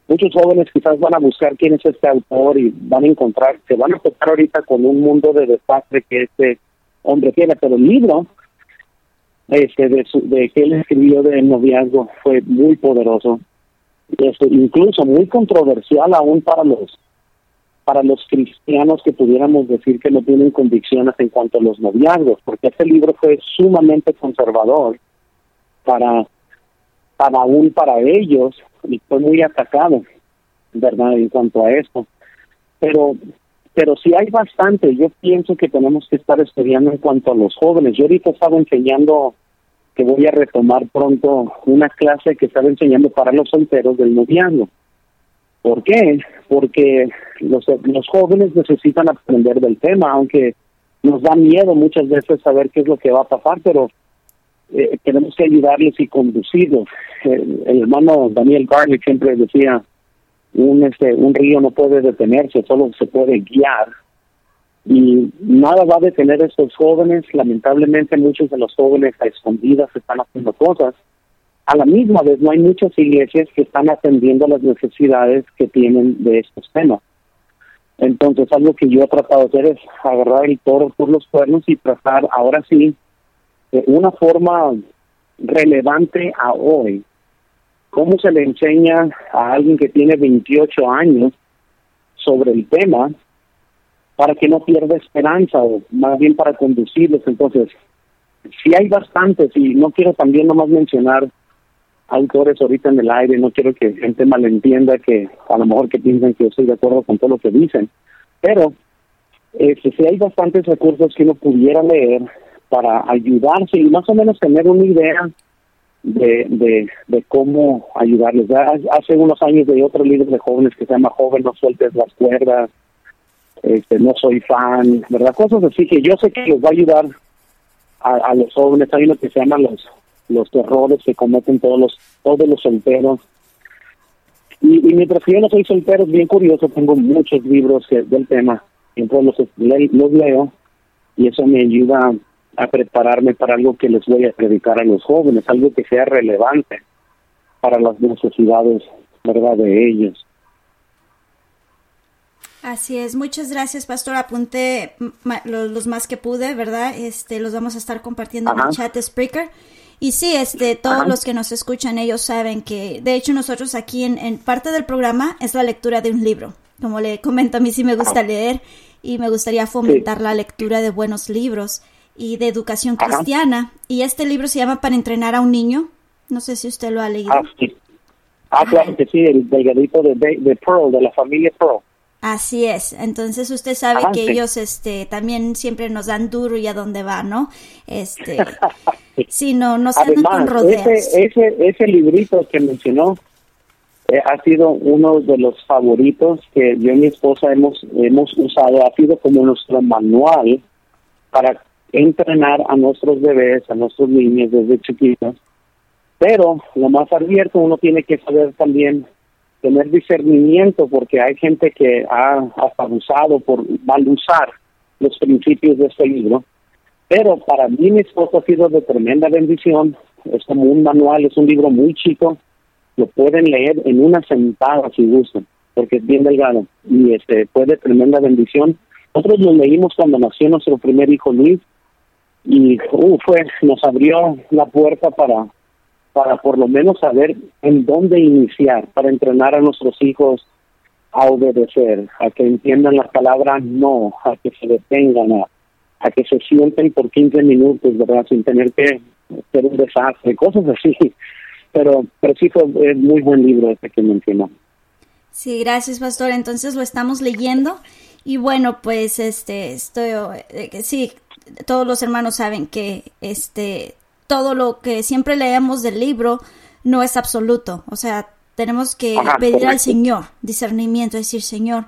muchos jóvenes quizás van a buscar quién es este autor y van a encontrar, se van a tocar ahorita con un mundo de desastre que este hombre tiene, pero el libro este de, su, de que él escribió de noviazgo fue muy poderoso. Este, incluso muy controversial aún para los para los cristianos que pudiéramos decir que no tienen convicciones en cuanto a los noviazgos porque este libro fue sumamente conservador para para aún para ellos y fue muy atacado verdad en cuanto a esto pero pero sí hay bastante. Yo pienso que tenemos que estar estudiando en cuanto a los jóvenes. Yo ahorita estaba enseñando que voy a retomar pronto una clase que estaba enseñando para los solteros del noviazgo. ¿Por qué? Porque los, los jóvenes necesitan aprender del tema, aunque nos da miedo muchas veces saber qué es lo que va a pasar, pero eh, tenemos que ayudarles y conducirlos. el hermano Daniel Garlic siempre decía, un este un río no puede detenerse, solo se puede guiar y nada va a detener a estos jóvenes. Lamentablemente muchos de los jóvenes a escondidas están haciendo cosas. A la misma vez no hay muchas iglesias que están atendiendo las necesidades que tienen de estos temas. Entonces algo que yo he tratado de hacer es agarrar el toro por los cuernos y tratar ahora sí de una forma relevante a hoy cómo se le enseña a alguien que tiene 28 años sobre el tema para que no pierda esperanza o más bien para conducirlos. Entonces, si hay bastantes y no quiero también nomás mencionar autores ahorita en el aire, no quiero que gente malentienda que a lo mejor que piensen que yo estoy de acuerdo con todo lo que dicen, pero eh, si hay bastantes recursos que uno pudiera leer para ayudarse y más o menos tener una idea de, de, cómo ayudarles. Hace unos años de otro libro de jóvenes que se llama Joven, no sueltes las cuerdas, este, no soy fan, ¿verdad? Cosas así que yo sé que les va a ayudar a, los jóvenes. Hay uno que se llama los los errores que cometen todos los todos los solteros. Y, y mientras que yo no soy soltero, es bien curioso, tengo muchos libros del tema, entonces los, los leo y eso me ayuda a prepararme para algo que les voy a predicar a los jóvenes, algo que sea relevante para las necesidades, ¿verdad?, de ellos. Así es, muchas gracias, Pastor. Apunté los, más que pude, ¿verdad? Este, los vamos a estar compartiendo en el chat Spreaker. Y sí, este, todos los que nos escuchan, ellos saben que, de hecho, nosotros aquí en, en, parte del programa es la lectura de un libro. Como le comento, a mí sí me gusta leer y me gustaría fomentar la lectura de buenos libros y de educación cristiana. Y este libro se llama Para entrenar a un niño. No sé si usted lo ha leído. Ah, sí. Ah, claro que sí, el delgadito de, de, Pearl, de la familia Pearl. Así es. Entonces usted sabe que ellos este también siempre nos dan duro y a dónde va, ¿no? Este sí, no, no se con rodeos. Ese, ese, ese librito que mencionó eh, ha sido uno de los favoritos que yo y mi esposa hemos hemos usado, ha sido como nuestro manual para entrenar a nuestros bebés, a nuestros niños desde chiquitos, pero lo más abierto uno tiene que saber también tener discernimiento porque hay gente que ha, abusado por mal usar los principios de este libro, pero para mí mi esposo ha sido de tremenda bendición, es como un manual, es un libro muy chico, lo pueden leer en una sentada si gustan, porque es bien delgado y este fue de tremenda bendición. Nosotros lo leímos cuando nació nuestro primer hijo Luis y uh, fue nos abrió la puerta para para por lo menos saber en dónde iniciar para entrenar a nuestros hijos a obedecer, a que entiendan la palabra no, a que se detengan, a, a que se sienten por 15 minutos, ¿verdad? Sin tener que hacer un desastre, cosas así. Pero, pero sí fue muy buen libro este que mencionó. Sí, gracias, pastor. Entonces lo estamos leyendo. Y bueno, pues este, estoy, eh, sí, todos los hermanos saben que este, todo lo que siempre leemos del libro no es absoluto. O sea, tenemos que pedir al Señor discernimiento, decir, Señor,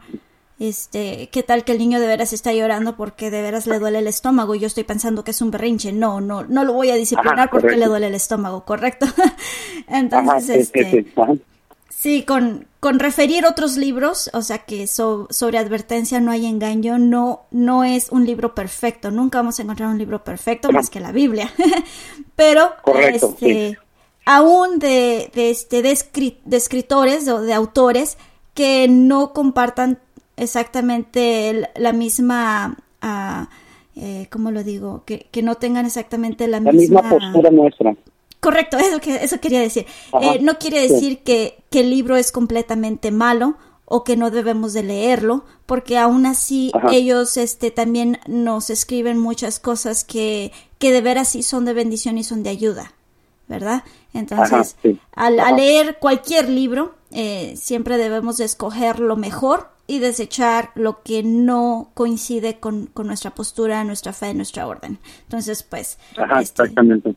este, qué tal que el niño de veras está llorando porque de veras le duele el estómago y yo estoy pensando que es un berrinche. No, no, no lo voy a disciplinar porque le duele el estómago, ¿correcto? Entonces, este, sí, con, con referir otros libros, o sea que sobre advertencia no hay engaño, no, no es un libro perfecto, nunca vamos a encontrar un libro perfecto más que la Biblia. Pero, este, aún de, de, este, de, escritores o de autores que no compartan exactamente la misma, uh, eh, ¿cómo lo digo? Que, que, no tengan exactamente la, misma... postura nuestra. Correcto, eso, que, eso quería decir. Eh, no quiere decir que, que, el libro es completamente malo o que no debemos de leerlo, porque aún así ellos este, también nos escriben muchas cosas que, que de veras sí son de bendición y son de ayuda, ¿verdad? Entonces, al, leer cualquier libro, eh, siempre debemos de escoger lo mejor y desechar lo que no coincide con, nuestra postura, nuestra fe, nuestra orden. Entonces, pues... Este, exactamente.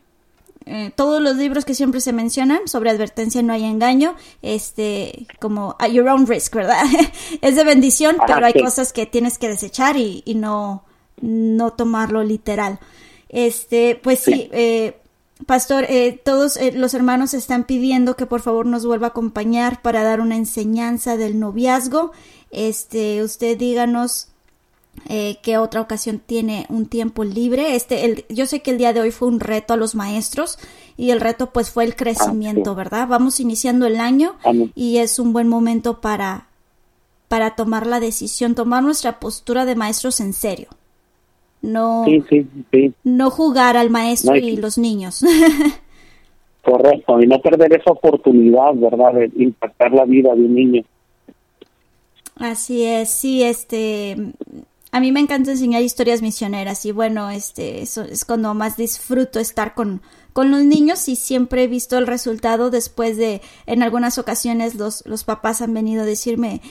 Eh, todos los libros que siempre se mencionan sobre advertencia no hay engaño, este, como at your own risk, ¿verdad? es de bendición, pero hay cosas que tienes que desechar y, y, no, no tomarlo literal. Este, pues sí, eh, Pastor, eh, todos eh, los hermanos están pidiendo que por favor nos vuelva a acompañar para dar una enseñanza del noviazgo. Este, usted díganos eh, qué otra ocasión tiene un tiempo libre. Este, el, yo sé que el día de hoy fue un reto a los maestros y el reto pues fue el crecimiento, ¿verdad? Vamos iniciando el año y es un buen momento para para tomar la decisión, tomar nuestra postura de maestros en serio no, no jugar al maestro y los niños. Correcto, y no perder esa oportunidad, ¿verdad?, de impactar la vida de un niño. Así es, sí, este, a mí me encanta enseñar historias misioneras y bueno, este, eso es cuando más disfruto estar con, con los niños y siempre he visto el resultado después de, en algunas ocasiones los, los papás han venido a decirme,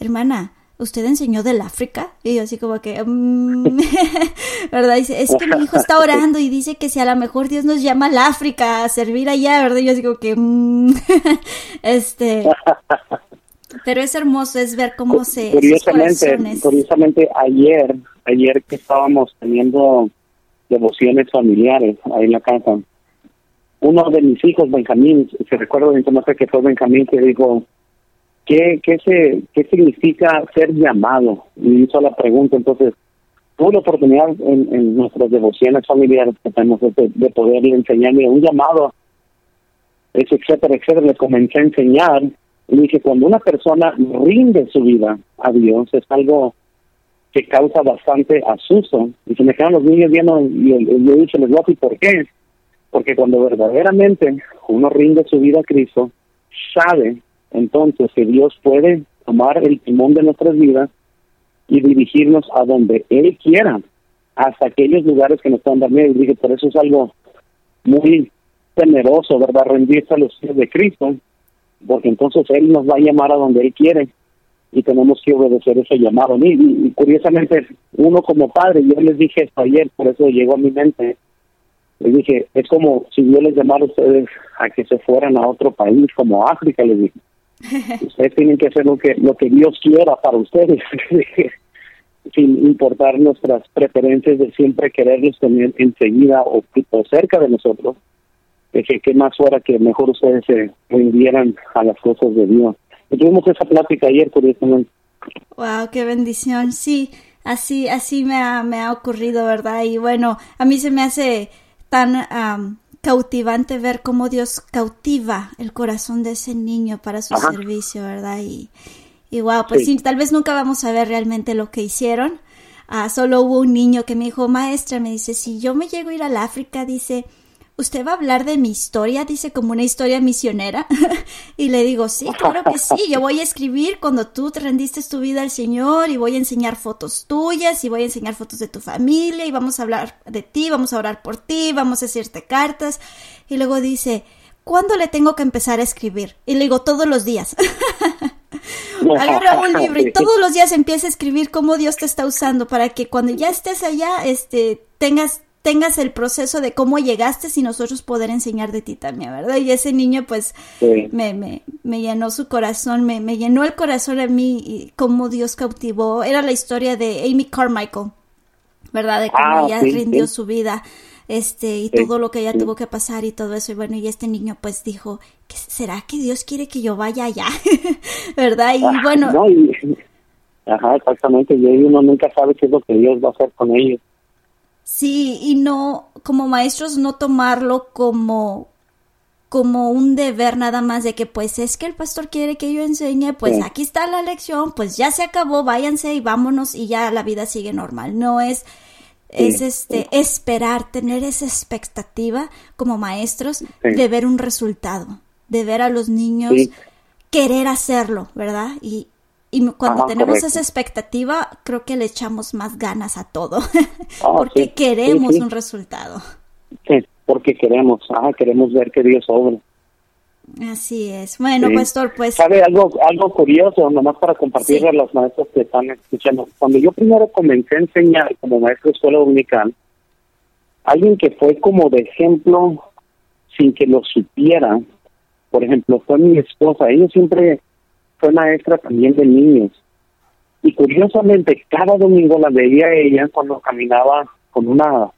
hermana, ¿usted enseñó del África? Y yo así como que, mm", ¿verdad? Dice, es que mi hijo está orando y dice que si a lo mejor Dios nos llama al África a servir allá, ¿verdad? Y yo así como que, mm", este... Pero es hermoso, es ver cómo se... Curiosamente, curiosamente ayer, ayer que estábamos teniendo devociones familiares ahí en la casa, uno de mis hijos, Benjamín, se recuerda entonces que fue Benjamín que dijo, ¿Qué, qué, se, ¿Qué significa ser llamado? Y hizo la pregunta, entonces, tuve la oportunidad en, nuestras devociones familiares que tenemos de, de poderle enseñarle un llamado, etcétera, etcétera. Le comencé a enseñar y dije, cuando una persona rinde su vida a Dios, es algo que causa bastante asusto. Y se me quedan los niños viendo y yo dije, les voy a por qué. Porque cuando verdaderamente uno rinde su vida a Cristo, sabe entonces que Dios puede tomar el timón de nuestras vidas y dirigirnos a donde Él quiera, hasta aquellos lugares que nos están dando miedo. Y dije, por eso es algo muy temeroso, ¿verdad? Rendirse a los pies de Cristo, porque entonces Él nos va a llamar a donde Él quiere y tenemos que obedecer ese llamado. Y, y, curiosamente, uno como padre, yo les dije esto ayer, por eso llegó a mi mente, les dije, es como si yo les llamara a ustedes a que se fueran a otro país, como África, les dije ustedes tienen que hacer lo que lo que Dios quiera para ustedes sin importar nuestras preferencias de siempre quererlos tener enseguida o, cerca de nosotros que, que más fuera que mejor ustedes se rindieran a las cosas de Dios tuvimos esa plática ayer curiosamente wow qué bendición sí así así me ha, me ha ocurrido verdad y bueno a mí se me hace tan cautivante ver cómo Dios cautiva el corazón de ese niño para su servicio, ¿verdad? Y, y wow, pues sí. tal vez nunca vamos a ver realmente lo que hicieron. Ah, solo hubo un niño que me dijo, maestra, me dice, si yo me llego a ir al África, dice, ¿usted va a hablar de mi historia? Dice como una historia misionera. y le digo, sí, claro que sí, yo voy a escribir cuando tú te rendiste tu vida al Señor y voy a enseñar fotos tuyas y voy a enseñar fotos de tu familia y vamos a hablar de ti, vamos a orar por ti, vamos a hacerte cartas. Y luego dice, ¿cuándo le tengo que empezar a escribir? Y le digo, todos los días. Agarra un libro y todos los días empieza a escribir cómo Dios te está usando para que cuando ya estés allá, este, tengas tengas el proceso de cómo llegaste y nosotros poder enseñar de ti también, ¿verdad? Y ese niño pues me, me, me, llenó su corazón, me, me, llenó el corazón a mí y cómo Dios cautivó. Era la historia de Amy Carmichael, ¿verdad? De cómo ah, ella rindió su vida este y todo lo que ella tuvo que pasar y todo eso. Y bueno y este niño pues dijo será que Dios quiere que yo vaya allá verdad y ah, bueno ajá exactamente. Y uno nunca sabe qué es lo que Dios va a hacer con ellos sí y no como maestros no tomarlo como como un deber nada más de que pues es que el pastor quiere que yo enseñe, pues aquí está la lección, pues ya se acabó, váyanse y vámonos y ya la vida sigue normal. No es es este esperar, tener esa expectativa como maestros de ver un resultado, de ver a los niños querer hacerlo, ¿verdad? Y, y cuando tenemos esa expectativa, creo que le echamos más ganas a todo, ah, porque queremos un resultado. Sí, porque queremos, ah, queremos ver que Dios obra. Así es. Bueno, pastor, pues... ¿Sabe algo, algo curioso, nomás para compartirle a los maestros que están escuchando? Cuando yo primero comencé a enseñar como maestro de escuela dominical, alguien que fue como de ejemplo sin que lo supiera, por ejemplo, fue mi esposa. Ella siempre fue maestra también de niños. Y curiosamente, cada domingo la veía ella cuando caminaba con una...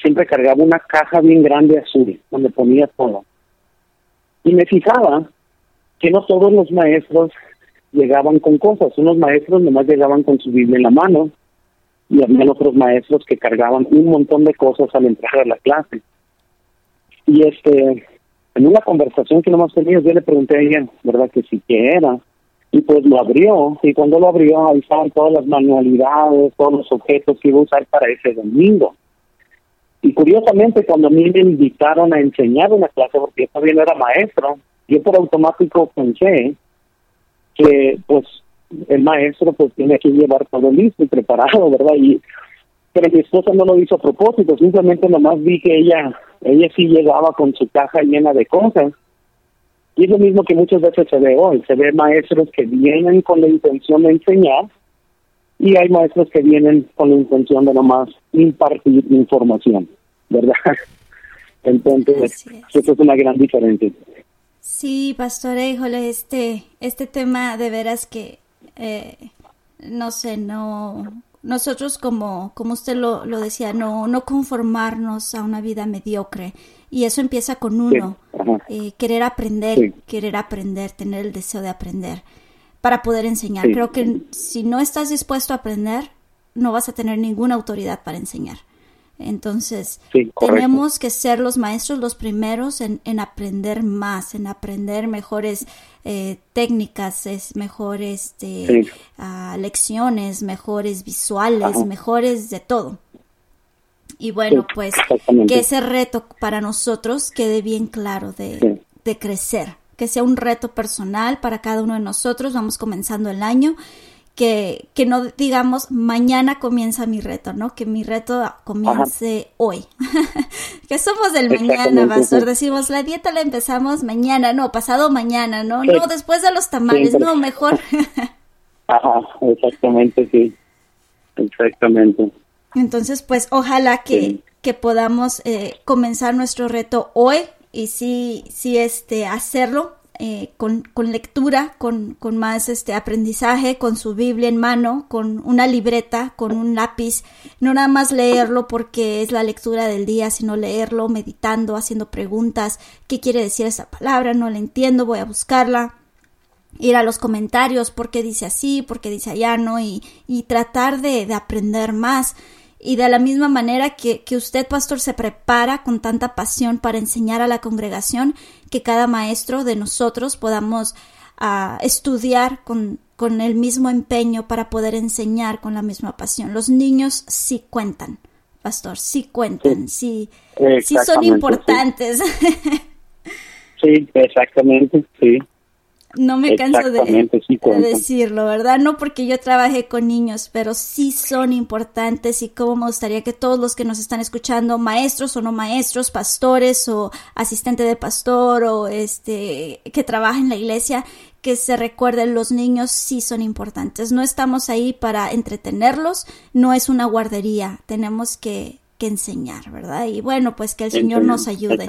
Siempre cargaba una caja bien grande azul, donde ponía todo y me fijaba que no todos los maestros llegaban con cosas. Unos maestros nomás llegaban con su Biblia en la mano y había otros maestros que cargaban un montón de cosas al entrar a la clase. Y este, en una conversación que nomás teníamos, yo le pregunté a ella, ¿verdad? Que sí, que era. Y pues lo abrió, y cuando lo abrió, ahí estaban todas las manualidades, todos los objetos que iba a usar para ese domingo. Y curiosamente, cuando a mí me invitaron a enseñar una clase, porque yo también era maestro, yo por automático pensé que, pues, el maestro pues tiene que llevar todo listo y preparado, ¿verdad? Y pero mi esposa no lo hizo a propósito, simplemente nomás vi que ella, ella sí llegaba con su caja llena de cosas. Y es lo mismo que muchas veces se ve hoy, se ve maestros que vienen con la intención de enseñar y hay maestros que vienen con la intención de nomás impartir información, ¿verdad? Entonces, eso es una gran diferencia. Sí, pastor, híjole, este, este tema de veras que, eh, no sé, no, nosotros como, como usted lo, lo decía, no, no conformarnos a una vida mediocre. Y eso empieza con uno, eh, querer aprender, querer aprender, tener el deseo de aprender para poder enseñar. Creo que si no estás dispuesto a aprender, no vas a tener ninguna autoridad para enseñar. Entonces, tenemos que ser los maestros los primeros en, en aprender más, en aprender mejores eh, técnicas, es mejores este, ah, lecciones, mejores visuales, mejores de todo. Y bueno, pues que ese reto para nosotros quede bien claro de, de crecer que sea un reto personal para cada uno de nosotros. Vamos comenzando el año. Que, que no digamos mañana comienza mi reto, ¿no? Que mi reto comience hoy. que somos del mañana, pastor. Decimos, la dieta la empezamos mañana, no, pasado mañana, ¿no? No, después de los tamales, no, mejor. Ajá, exactamente, sí. Exactamente. Entonces, pues ojalá que, que podamos eh, comenzar nuestro reto hoy, y sí, sí este, hacerlo eh, con, con, lectura, con, con, más este aprendizaje, con su Biblia en mano, con una libreta, con un lápiz, no nada más leerlo porque es la lectura del día, sino leerlo meditando, haciendo preguntas, ¿qué quiere decir esa palabra? No la entiendo, voy a buscarla, ir a los comentarios, por qué dice así, por qué dice allá, ¿no? Y, y tratar de, de aprender más y de la misma manera que, que, usted, pastor, se prepara con tanta pasión para enseñar a la congregación, que cada maestro de nosotros podamos uh, estudiar con, con, el mismo empeño para poder enseñar con la misma pasión. Los niños sí cuentan. pastor, sí cuentan, sí, sí, son importantes. Sí. exactamente, sí. No me canso de, decirlo, ¿verdad? No porque yo trabajé con niños, pero sí son importantes y como me gustaría que todos los que nos están escuchando, maestros o no maestros, pastores o asistente de pastor o este que trabaja en la iglesia, que se recuerden los niños sí son importantes. No estamos ahí para entretenerlos, no es una guardería, tenemos que, que enseñar, ¿verdad? Y bueno, pues que el Señor nos ayude.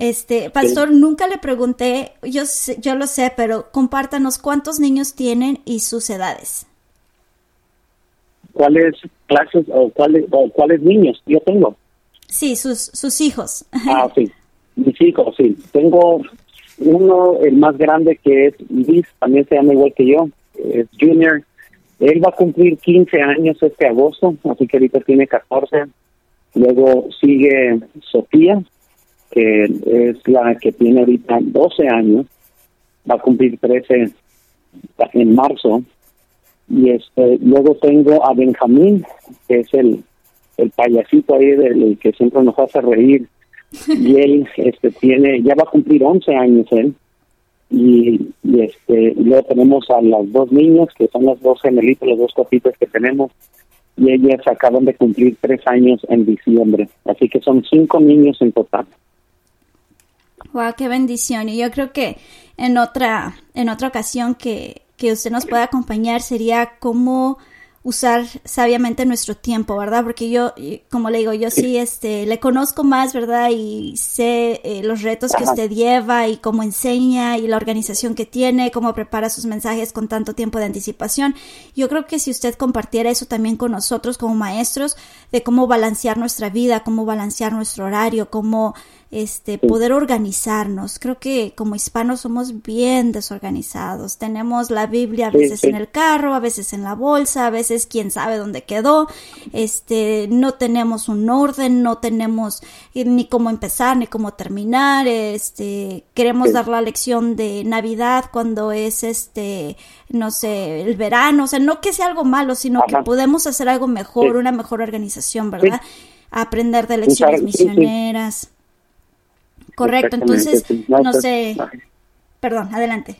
Este, pastor, nunca le pregunté, yo, yo lo sé, pero compártanos cuántos niños tienen y sus edades. ¿Cuáles clases o cuáles, o cuáles niños yo tengo? Sí, sus, sus hijos. Ah, sí, mis hijos, sí. Tengo uno, el más grande que es Luis, también se llama igual que yo, es Junior. Él va a cumplir 15 años este agosto, así que ahorita tiene 14. Luego sigue Sofía, que es la que tiene ahorita 12 años, va a cumplir 13 en marzo. Y este, luego tengo a Benjamín, que es el, el payasito ahí del que siempre nos hace reír. Y él este tiene ya va a cumplir 11 años él. Y, este luego tenemos a las dos niñas que son las dos gemelitos los dos copitos que tenemos. Y ellas acaban de cumplir tres años en diciembre. Así que son cinco niños en total wow qué bendición y yo creo que en otra en otra ocasión que que usted nos pueda acompañar sería cómo usar sabiamente nuestro tiempo, ¿verdad? Porque yo, como le digo, yo sí, este, le conozco más, ¿verdad? Y sé eh, los retos que usted lleva y cómo enseña y la organización que tiene, cómo prepara sus mensajes con tanto tiempo de anticipación. Yo creo que si usted compartiera eso también con nosotros como maestros, de cómo balancear nuestra vida, cómo balancear nuestro horario, cómo este, poder organizarnos. Creo que como hispanos somos bien desorganizados. Tenemos la Biblia a veces en el carro, a veces en la bolsa, a veces quién sabe dónde quedó. Este, no tenemos un orden, no tenemos eh, ni cómo empezar ni cómo terminar. Este, queremos dar la lección de Navidad cuando es este, no sé, el verano. O sea, no que sea algo malo, sino que podemos hacer algo mejor, una mejor organización, ¿verdad? Aprender de lecciones misioneras. Correcto, entonces, no sé, perdón, adelante.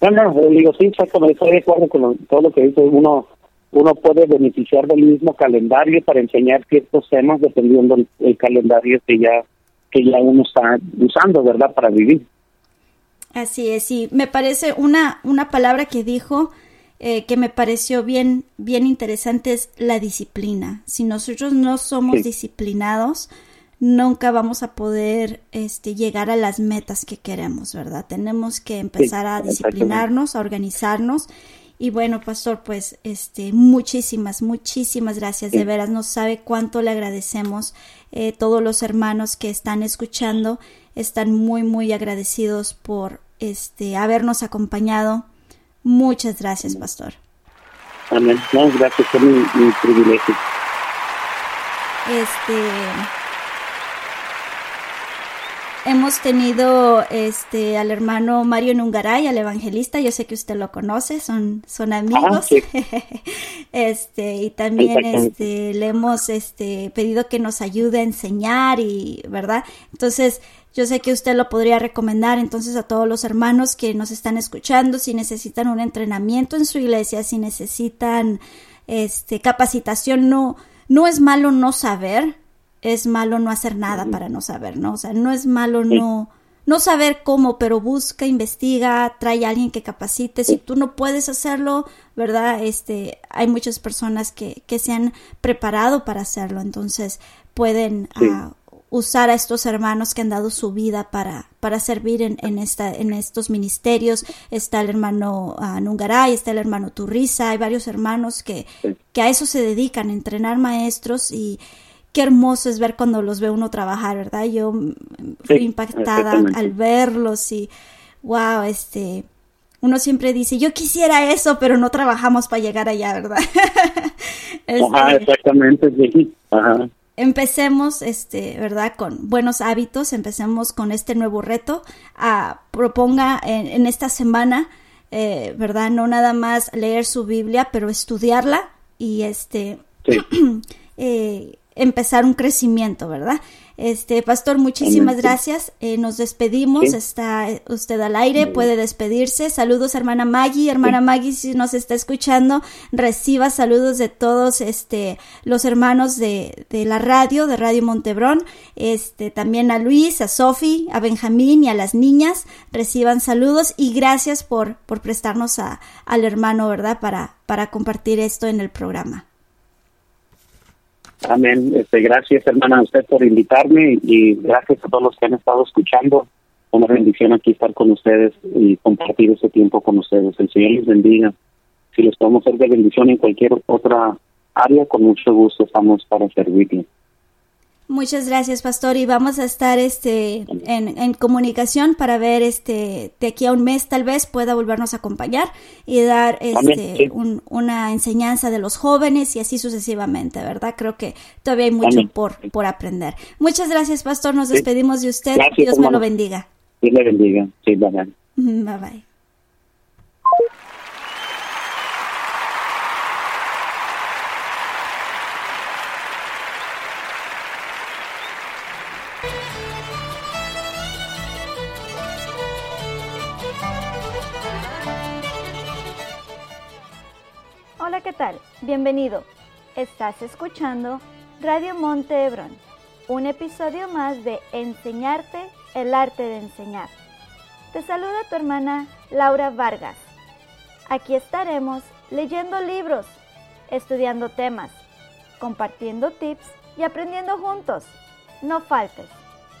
No, no, digo, sí, exactamente, estoy de acuerdo con todo lo que dice uno. Uno puede beneficiar del mismo calendario para enseñar ciertos temas dependiendo del calendario que ya que ya uno está usando, ¿verdad? Para vivir. Así es, sí. Me parece una, una palabra que dijo eh, que me pareció bien, bien interesante es la disciplina. Si nosotros no somos disciplinados, nunca vamos a poder este, llegar a las metas que queremos, ¿verdad? Tenemos que empezar a disciplinarnos, a organizarnos. Y bueno, pastor, pues este, muchísimas, muchísimas gracias. De veras, no sabe cuánto le agradecemos. Eh, todos los hermanos que están escuchando están muy, muy agradecidos por este, habernos acompañado. Muchas gracias, pastor. Amén. gracias por mi, mi privilegio. Este, hemos tenido este al hermano Mario Nungaray, al evangelista, yo sé que usted lo conoce, son, son amigos. Ah, este, y también este le hemos este pedido que nos ayude a enseñar y, ¿verdad? Entonces, yo sé que usted lo podría recomendar entonces a todos los hermanos que nos están escuchando si necesitan un entrenamiento en su iglesia, si necesitan este capacitación, no no es malo no saber, es malo no hacer nada para no saber, ¿no? O sea, no es malo no, no saber cómo, pero busca, investiga, trae a alguien que capacite. Si tú no puedes hacerlo, ¿verdad? Este, hay muchas personas que, que se han preparado para hacerlo, entonces pueden ah, usar a estos hermanos que han dado su vida para, para servir en, en, esta, en estos ministerios. Está el hermano uh, Nungaray, está el hermano Turriza, hay varios hermanos que, que a eso se dedican, a entrenar maestros y, qué hermoso es ver cuando los ve uno trabajar, ¿verdad? Yo fui impactada al verlos y, wow, este, uno siempre dice, yo quisiera eso, pero no trabajamos para llegar allá, ¿verdad? Ajá, este, exactamente, sí. Ajá. Empecemos, este, ¿verdad? Con buenos hábitos, empecemos con este nuevo reto. a proponga en, esta semana, eh, ¿verdad? No nada más leer su Biblia, pero estudiarla y este... eh, empezar un crecimiento, ¿verdad? Este, pastor, muchísimas gracias. Eh, nos despedimos. Está usted al aire, puede despedirse. Saludos, hermana Maggie. Hermana Maggie, si nos está escuchando, reciba saludos de todos este, los hermanos de, de la radio, de Radio Montebrón. Este, también a Luis, a Sofi, a Benjamín y a las niñas. Reciban saludos y gracias por, por prestarnos a, al hermano, ¿verdad? Para, para compartir esto en el programa. Amén. Este, gracias, hermana, a usted por invitarme y gracias a todos los que han estado escuchando. Una bendición aquí estar con ustedes y compartir este tiempo con ustedes. El Señor les bendiga. Si les podemos ser de bendición en cualquier otra área, con mucho gusto estamos para servirles. Muchas gracias, pastor, y vamos a estar este en, en, comunicación para ver este de aquí a un mes tal vez pueda volvernos a acompañar y dar este un, una enseñanza de los jóvenes y así sucesivamente, ¿verdad? Creo que todavía hay mucho por por aprender. Muchas gracias, pastor. Nos despedimos de usted. Dios me lo bendiga. Dios le bendiga. Sí, bye bye. Bye bye. ¿Qué tal? Bienvenido. Estás escuchando Radio Monte Hebrón, un episodio más de Enseñarte el arte de enseñar. Te saluda tu hermana Laura Vargas. Aquí estaremos leyendo libros, estudiando temas, compartiendo tips y aprendiendo juntos. No faltes.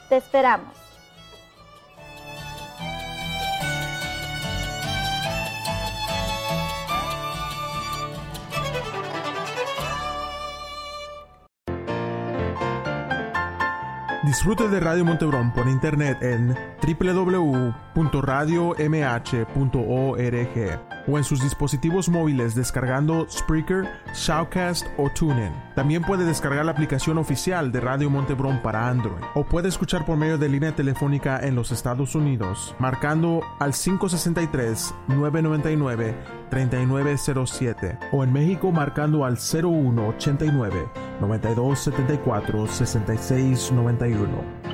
Te esperamos. Disfrute de Radio Montebrón por internet en www.radiomh.org o en sus dispositivos móviles descargando Spreaker, Shoutcast o TuneIn. También puede descargar la aplicación oficial de Radio Montebrón para Android o puede escuchar por medio de línea telefónica en los Estados Unidos marcando al 563 999 3907 o en México marcando al 0189 9274 6691.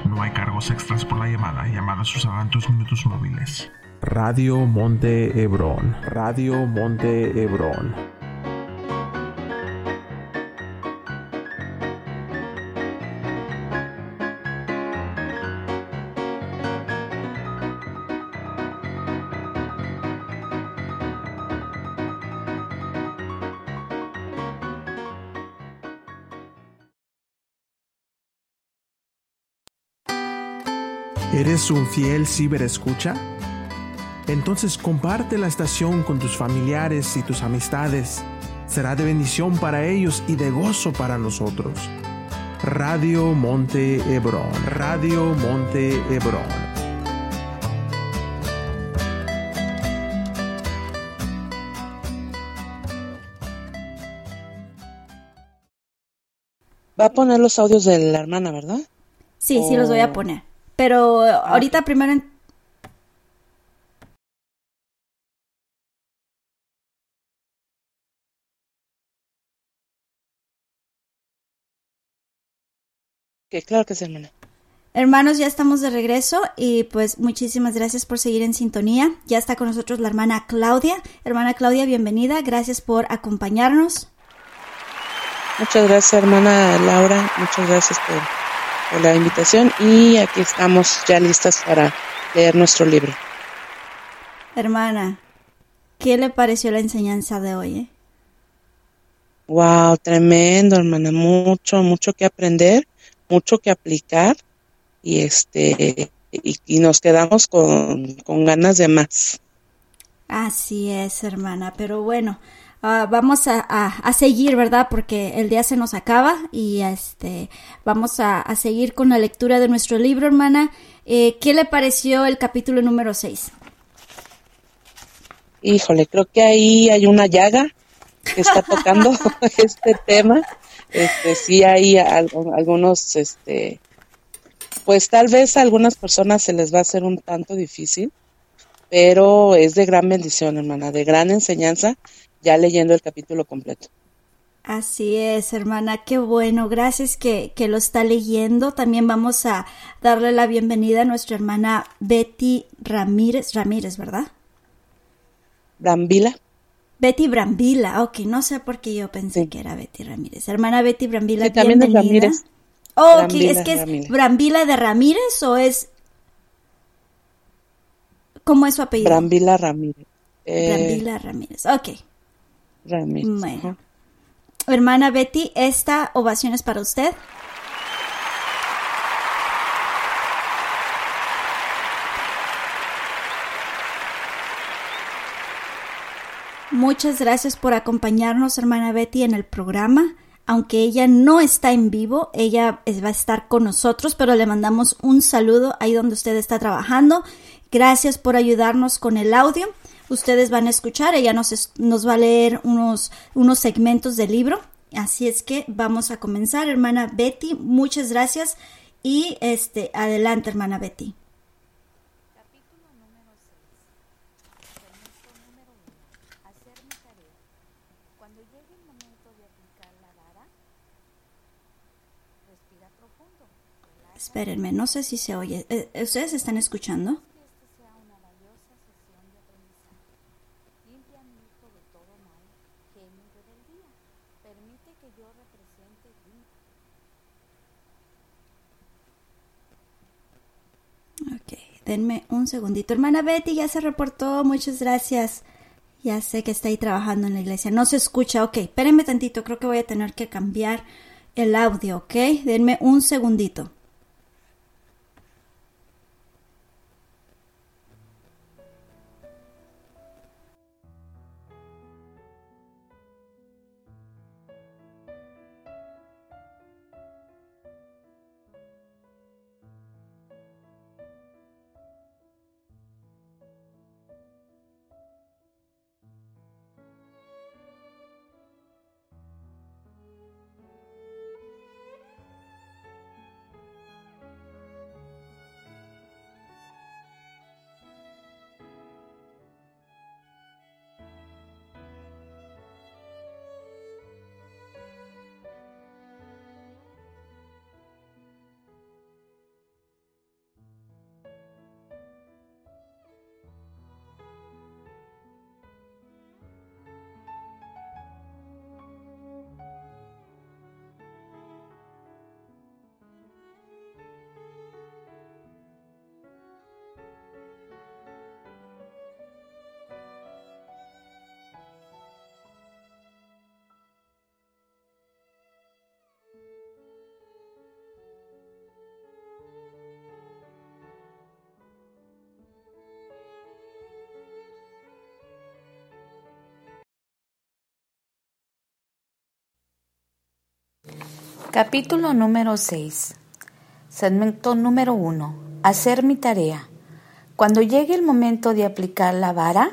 No hay cargos extras por la llamada. Llamadas usarán tus minutos móviles. Radio Monte Hebrón. Radio Monte Hebrón. ¿Eres un fiel ciberescucha? Entonces comparte la estación con tus familiares y tus amistades. Será de bendición para ellos y de gozo para nosotros. Radio Monte Hebrón. Radio Monte Hebrón. Va a poner los audios de la hermana, ¿verdad? Sí, sí los voy a poner. Pero ahorita primero en- Que claro que sí, hermana. Hermanos, ya estamos de regreso y pues muchísimas gracias por seguir en sintonía. Ya está con nosotros la hermana Claudia. Hermana Claudia, bienvenida. Gracias por acompañarnos. Muchas gracias, hermana Laura. Muchas gracias por, por la invitación. Y aquí estamos ya listas para leer nuestro libro. Hermana, ¿qué le pareció la enseñanza de hoy? eh? Wow, tremendo, hermana. Mucho, mucho que aprender, mucho que aplicar. Y este, y, y nos quedamos con, con ganas de más. Así es, hermana. Pero bueno, ah, vamos a, a- a seguir, ¿verdad? Porque el día se nos acaba y este vamos a, a seguir con la lectura de nuestro libro, hermana. Eh, ¿Qué le pareció el capítulo número 6? Híjole, creo que ahí hay una llaga que está tocando este tema. Este, sí hay algunos, este, pues tal vez a algunas personas se les va a hacer un tanto difícil, pero es de gran bendición, hermana, de gran enseñanza, ya leyendo el capítulo completo. Así es, hermana, qué bueno, gracias que, que, lo está leyendo. También vamos a darle la bienvenida a nuestra hermana Betty Ramírez, Ramírez, ¿verdad? Brambila. Betty Brambila, ok, no sé por qué yo pensé Sí. que era Betty Ramírez. Hermana Betty Brambila, Sí, también es bienvenida. Ramírez. Oh, ok, Brambila, es que es Ramírez. Brambila de Ramírez o es... ¿Cómo es su apellido? Brambila Ramírez. Eh, Brambila Ramírez, ok. Ramírez. Bueno. Hermana Betty, esta ovación es para usted. Muchas gracias por acompañarnos, hermana Betty, en el programa. Aunque ella no está en vivo, ella va a estar con nosotros, pero le mandamos un saludo ahí donde usted está trabajando. Gracias por ayudarnos con el audio. Ustedes van a escuchar, ella nos, nos va a leer unos, unos segmentos del libro. Así es que vamos a comenzar, hermana Betty. Muchas gracias. Y este, adelante, hermana Betty. Capítulo número 6. Segmento número 1. Hacer mi tarea. Cuando llegue el momento de aplicar la vara, respira profundo. Relaja Espérenme, no sé si se oye. Eh, ¿Ustedes están escuchando? que este sea una valiosa sesión de aprendizaje. Limpia a mi hijo de todo mal, genio y rebeldía. Permite que yo represente un Ok, denme un segundito. Hermana Betty ya se reportó, muchas gracias. Ya sé que está ahí trabajando en la iglesia. No se escucha, ok, espérenme tantito, creo que voy a tener que cambiar el audio, ok. Denme un segundito. Capítulo número 6. Segmento número 1. Hacer mi tarea. Cuando llegue el momento de aplicar la vara,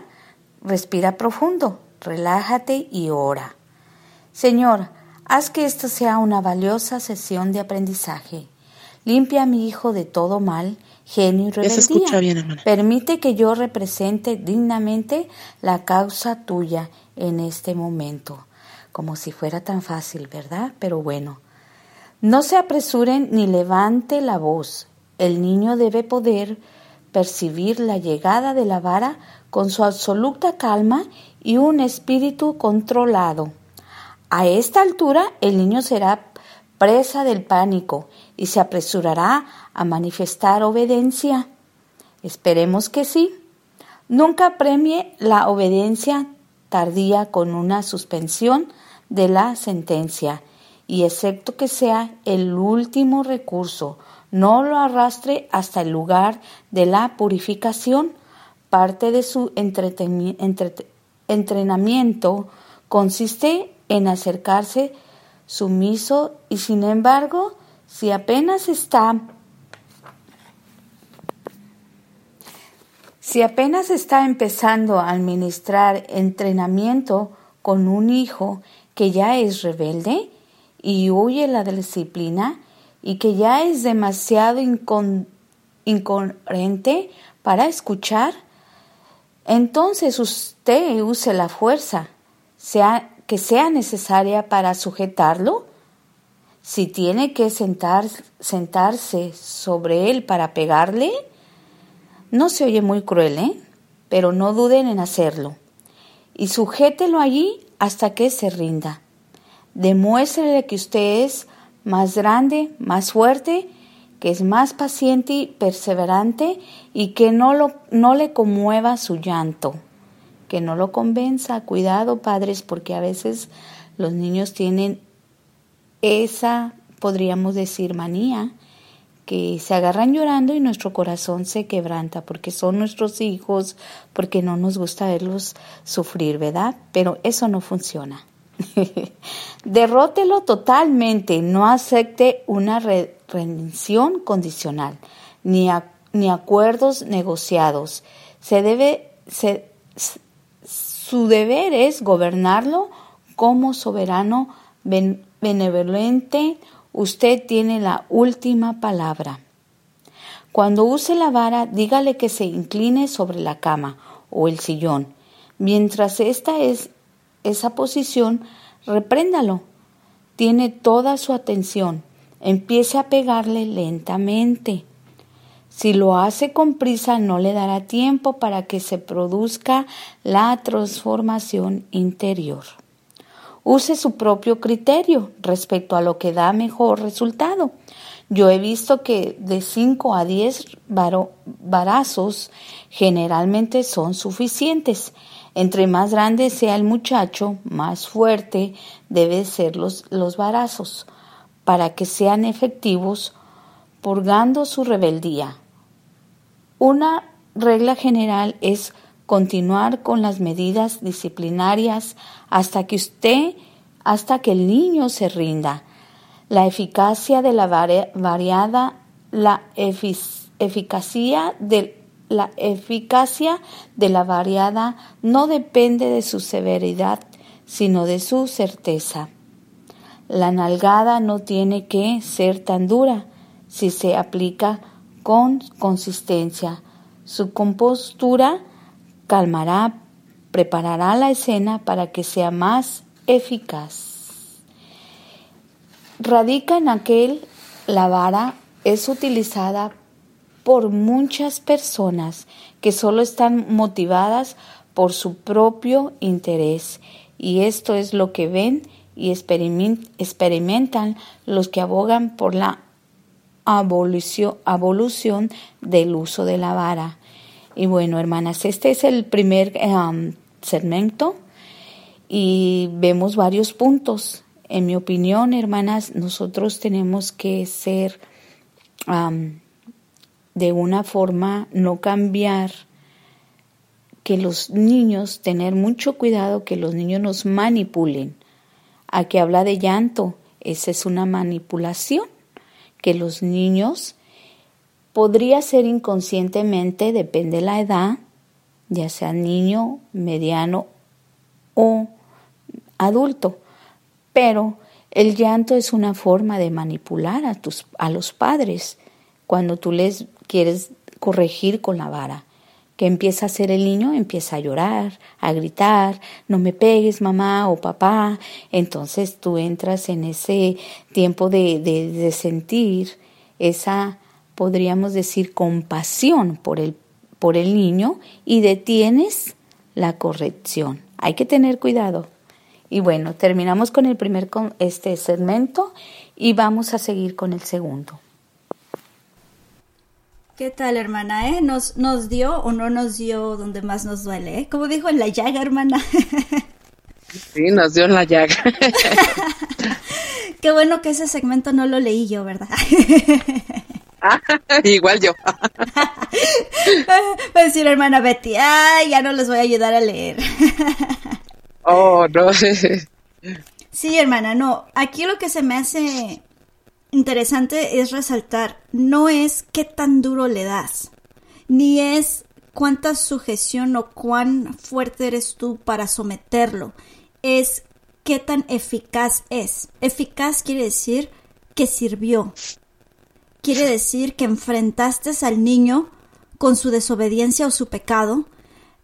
respira profundo, relájate y ora. Señor, haz que esta sea una valiosa sesión de aprendizaje. Limpia a mi hijo de todo mal, genio y rebeldía. escucha bien, hermana. Permite que yo represente dignamente la causa tuya en este momento. Como si fuera tan fácil, ¿verdad? Pero bueno. No se apresuren ni levante la voz. El niño debe poder percibir la llegada de la vara con su absoluta calma y un espíritu controlado. A esta altura el niño será presa del pánico y se apresurará a manifestar obediencia. Esperemos que sí. Nunca premie la obediencia tardía con una suspensión de la sentencia y excepto que sea el último recurso, no lo arrastre hasta el lugar de la purificación. Parte de su entrenamiento consiste en acercarse sumiso y sin embargo, si apenas está Si apenas está empezando a administrar entrenamiento con un hijo que ya es rebelde y huye la disciplina y que ya es demasiado incon- incoherente para escuchar, entonces usted use la fuerza, sea que sea necesaria para sujetarlo. Si tiene que sentar, sentarse sobre él para pegarle, no se oye muy cruel, ¿eh? Pero no duden en hacerlo. Y sujételo allí hasta que se rinda. Demuéstrele que usted es más grande, más fuerte, que es más paciente y perseverante y que no, lo, no le conmueva su llanto, que no lo convenza. Cuidado, padres, porque a veces los niños tienen esa, podríamos decir, manía, que se agarran llorando y nuestro corazón se quebranta porque son nuestros hijos, porque no nos gusta verlos sufrir, ¿verdad? Pero eso no funciona. Derrótelo totalmente, no acepte una rendición condicional, ni, ni acuerdos negociados. Su deber es gobernarlo como soberano benevolente. Usted tiene la última palabra. Cuando use la vara, dígale que se incline sobre la cama o el sillón. Mientras esta es esa posición, repréndalo. Tiene toda su atención. Empiece a pegarle lentamente. Si lo hace con prisa, no le dará tiempo para que se produzca la transformación interior. Use su propio criterio respecto a lo que da mejor resultado. Yo he visto que de 5 a 10 varazos generalmente son suficientes entre más grande sea el muchacho, más fuerte deben ser los, los varazos para que sean efectivos, purgando su rebeldía. Una regla general es continuar con las medidas disciplinarias hasta que usted, hasta que el niño se rinda. La eficacia de la variada, la eficacia del la eficacia de la variada no depende de su severidad, sino de su certeza. La nalgada no tiene que ser tan dura si se aplica con consistencia. Su compostura calmará, preparará la escena para que sea más eficaz. Radica en aquel la vara es utilizada por muchas personas que solo están motivadas por su propio interés y esto es lo que ven y experimentan los que abogan por la abolición, del uso de la vara. Y bueno, hermanas, este es el primer um, segmento y vemos varios puntos. En mi opinión, hermanas, nosotros tenemos que ser de una forma no cambiar, que los niños, tener mucho cuidado que los niños nos manipulen. A que habla de llanto, esa es una manipulación, que los niños podría ser inconscientemente, depende de la edad, ya sea niño, mediano o adulto, pero el llanto es una forma de manipular a, tus, a los padres cuando tú les quieres corregir con la vara. que empieza a hacer el niño? Empieza a llorar, a gritar, no me pegues mamá o papá. Entonces tú entras en ese tiempo de, de, sentir esa, podríamos decir, compasión por el, por el niño y detienes la corrección. Hay que tener cuidado. Y bueno, terminamos con el primer este segmento y vamos a seguir con el segundo. ¿Qué tal, hermana? Eh? ¿Nos, ¿Nos dio o no nos dio donde más nos duele? Eh? Como dijo en la llaga, hermana. sí, nos dio en la llaga. Qué bueno que ese segmento no lo leí yo, ¿verdad? Ah, igual yo. Va a decir hermana Betty, ay, ya no les voy a ayudar a leer. oh, no. sí, hermana, no. Aquí lo que se me hace interesante es resaltar, no es qué tan duro le das, ni es cuánta sujeción o cuán fuerte eres tú para someterlo, es qué tan eficaz es. Eficaz quiere decir que sirvió. Quiere decir que enfrentaste al niño con su desobediencia o su pecado,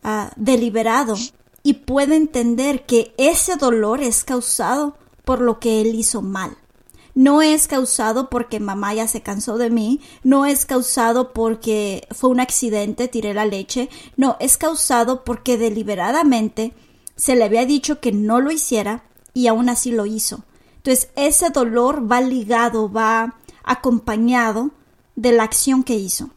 ah, deliberado, y puede entender que ese dolor es causado por lo que él hizo mal. No es causado porque mamá ya se cansó de mí, no es causado porque fue un accidente, tiré la leche, no, es causado porque deliberadamente se le había dicho que no lo hiciera y aún así lo hizo. Entonces ese dolor va ligado, va acompañado de la acción que hizo.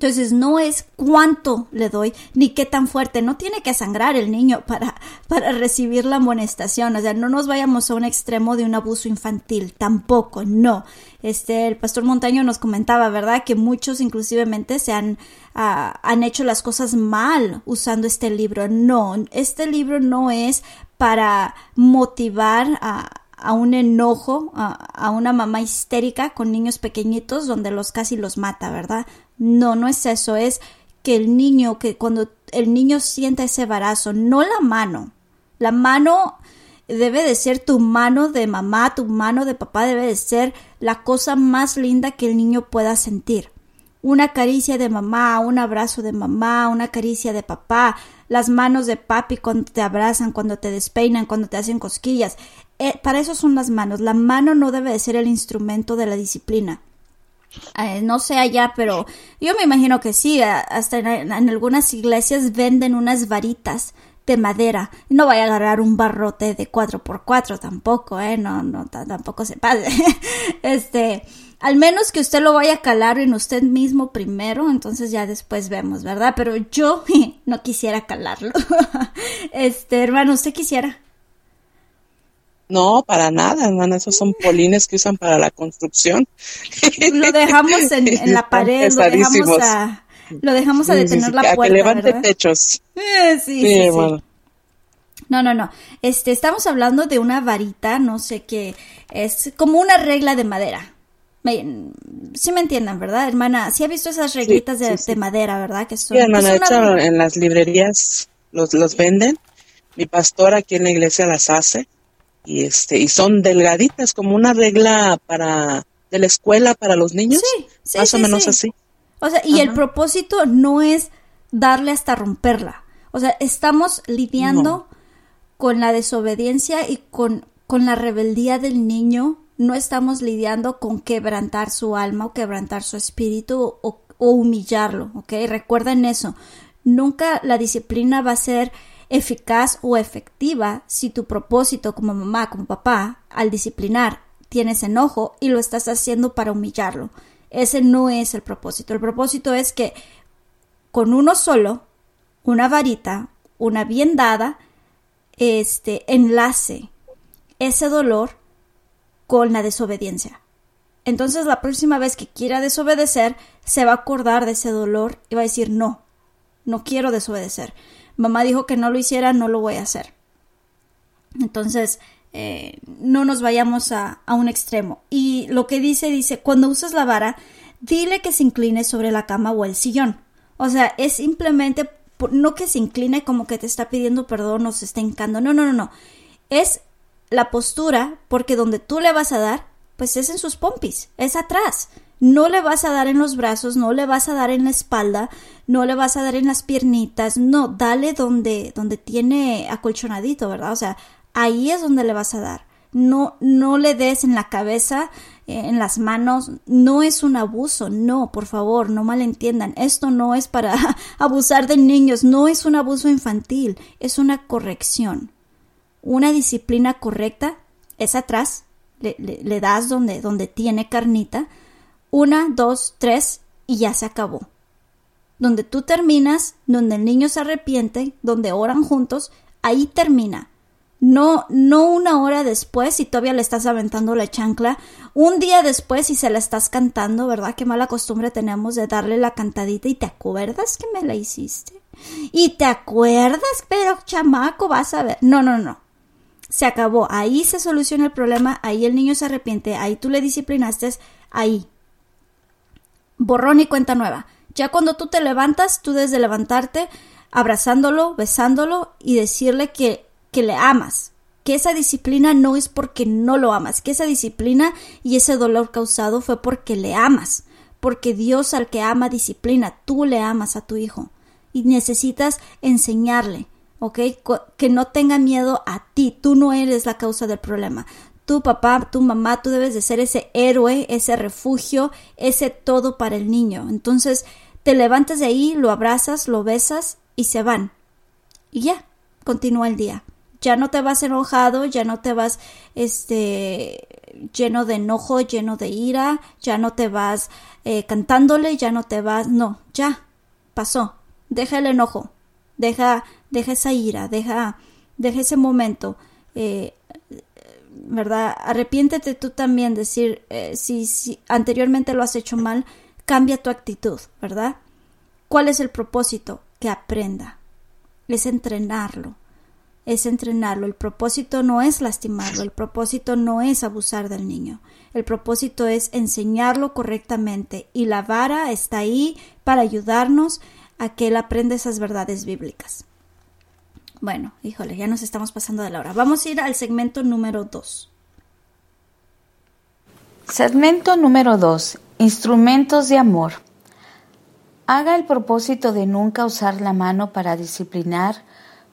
Entonces no es cuánto le doy ni qué tan fuerte. No tiene que sangrar el niño para, para recibir la amonestación. O sea, no nos vayamos a un extremo de un abuso infantil. Tampoco, no. Este, el pastor Montaño nos comentaba, ¿verdad? Que muchos inclusivemente se han, ah, han hecho las cosas mal usando este libro. No, este libro no es para motivar a, a un enojo, a, a, una mamá histérica con niños pequeñitos donde los casi los mata, ¿verdad? No, no es eso, es que el niño, que cuando el niño sienta ese embarazo, no la mano, la mano debe de ser tu mano de mamá, tu mano de papá debe de ser la cosa más linda que el niño pueda sentir. Una caricia de mamá, un abrazo de mamá, una caricia de papá, las manos de papi cuando te abrazan, cuando te despeinan, cuando te hacen cosquillas. Eh, para eso son las manos. La mano no debe de ser el instrumento de la disciplina. Eh, no sé allá, pero yo me imagino que sí, hasta en, algunas iglesias venden unas varitas de madera. No vaya a agarrar un barrote de 4x4 tampoco, eh, no, no, tampoco se pase. este, al menos que usted lo vaya a calar en usted mismo primero, entonces ya después vemos, ¿verdad? Pero yo no quisiera calarlo. este, hermano, ¿usted quisiera? No, para nada, hermana. Esos son polines que usan para la construcción. Lo dejamos en, la pared, lo dejamos a, lo dejamos a detener la puerta. que levante techos. Eh, sí, sí, sí, No, no, no. Este, estamos hablando de una varita, no sé qué, es como una regla de madera. sí me entiendan, ¿verdad, hermana? Sí ha visto esas reglitas de, madera, ¿verdad? Que son, sí, hermana, de hecho, en las librerías los, los venden. Mi pastor aquí en la iglesia las hace y este y son delgaditas como una regla para de la escuela para los niños sí, más o menos así. O sea y el propósito no es darle hasta romperla. O sea estamos lidiando con la desobediencia y con con la rebeldía del niño. No estamos lidiando con quebrantar su alma o quebrantar su espíritu o, o humillarlo ¿ok? recuerden eso. Nunca la disciplina va a ser eficaz o efectiva si tu propósito como mamá, como papá, al disciplinar, tienes enojo y lo estás haciendo para humillarlo. Ese no es el propósito. El propósito es que con uno solo, una varita, una bien dada, este enlace ese dolor con la desobediencia. Entonces la próxima vez que quiera desobedecer, se va a acordar de ese dolor y va a decir no, no quiero desobedecer mamá dijo que no lo hiciera, no lo voy a hacer. Entonces, eh, no nos vayamos a, a, un extremo. Y lo que dice, dice, cuando usas la vara, dile que se incline sobre la cama o el sillón. O sea, es simplemente, no que se incline como que te está pidiendo perdón o se está hincando. No, no, no, no. Es la postura, porque donde tú le vas a dar, pues es en sus pompis, es atrás. No le vas a dar en los brazos, no le vas a dar en la espalda, no le vas a dar en las piernitas, no, dale donde, donde tiene acolchonadito, ¿verdad? O sea, ahí es donde le vas a dar. No, no le des en la cabeza, eh, en las manos, no es un abuso, no, por favor, no malentiendan, esto no es para abusar de niños, no es un abuso infantil, es una corrección. Una disciplina correcta es atrás, le, le das donde, donde tiene carnita, una, dos, tres y ya se acabó. Donde tú terminas, donde el niño se arrepiente, donde oran juntos, ahí termina. No, no una hora después y todavía le estás aventando la chancla, un día después y se la estás cantando, ¿verdad? Qué mala costumbre tenemos de darle la cantadita y te acuerdas que me la hiciste. Y te acuerdas, pero chamaco, vas a ver. No, no, no. Se acabó. Ahí se soluciona el problema, ahí el niño se arrepiente, ahí tú le disciplinaste, ahí borrón y cuenta nueva. Ya cuando tú te levantas, tú desde levantarte, abrazándolo, besándolo y decirle que, que le amas, que esa disciplina no es porque no lo amas, que esa disciplina y ese dolor causado fue porque le amas, porque Dios al que ama disciplina, tú le amas a tu hijo y necesitas enseñarle. ¿ok? Que no tenga miedo a ti, tú no eres la causa del problema. Tu papá, tu mamá, tú debes de ser ese héroe, ese refugio, ese todo para el niño. Entonces, te levantas de ahí, lo abrazas, lo besas y se van. Y ya, continúa el día. Ya no te vas enojado, ya no te vas este lleno de enojo, lleno de ira, ya no te vas eh, cantándole, ya no te vas, no, ya, pasó. Deja el enojo, deja, deja esa ira, deja, deja ese momento. Eh, ¿Verdad? Arrepiéntete tú también, decir, eh, si, si anteriormente lo has hecho mal, cambia tu actitud, ¿verdad? ¿Cuál es el propósito? Que aprenda. Es entrenarlo es entrenarlo. El propósito no es lastimarlo, el propósito no es abusar del niño. El propósito es enseñarlo correctamente y la vara está ahí para ayudarnos a que él aprenda esas verdades bíblicas. Bueno, híjole, ya nos estamos pasando de la hora. Vamos a ir al segmento número 2. Segmento número 2. Instrumentos de amor. Haga el propósito de nunca usar la mano para disciplinar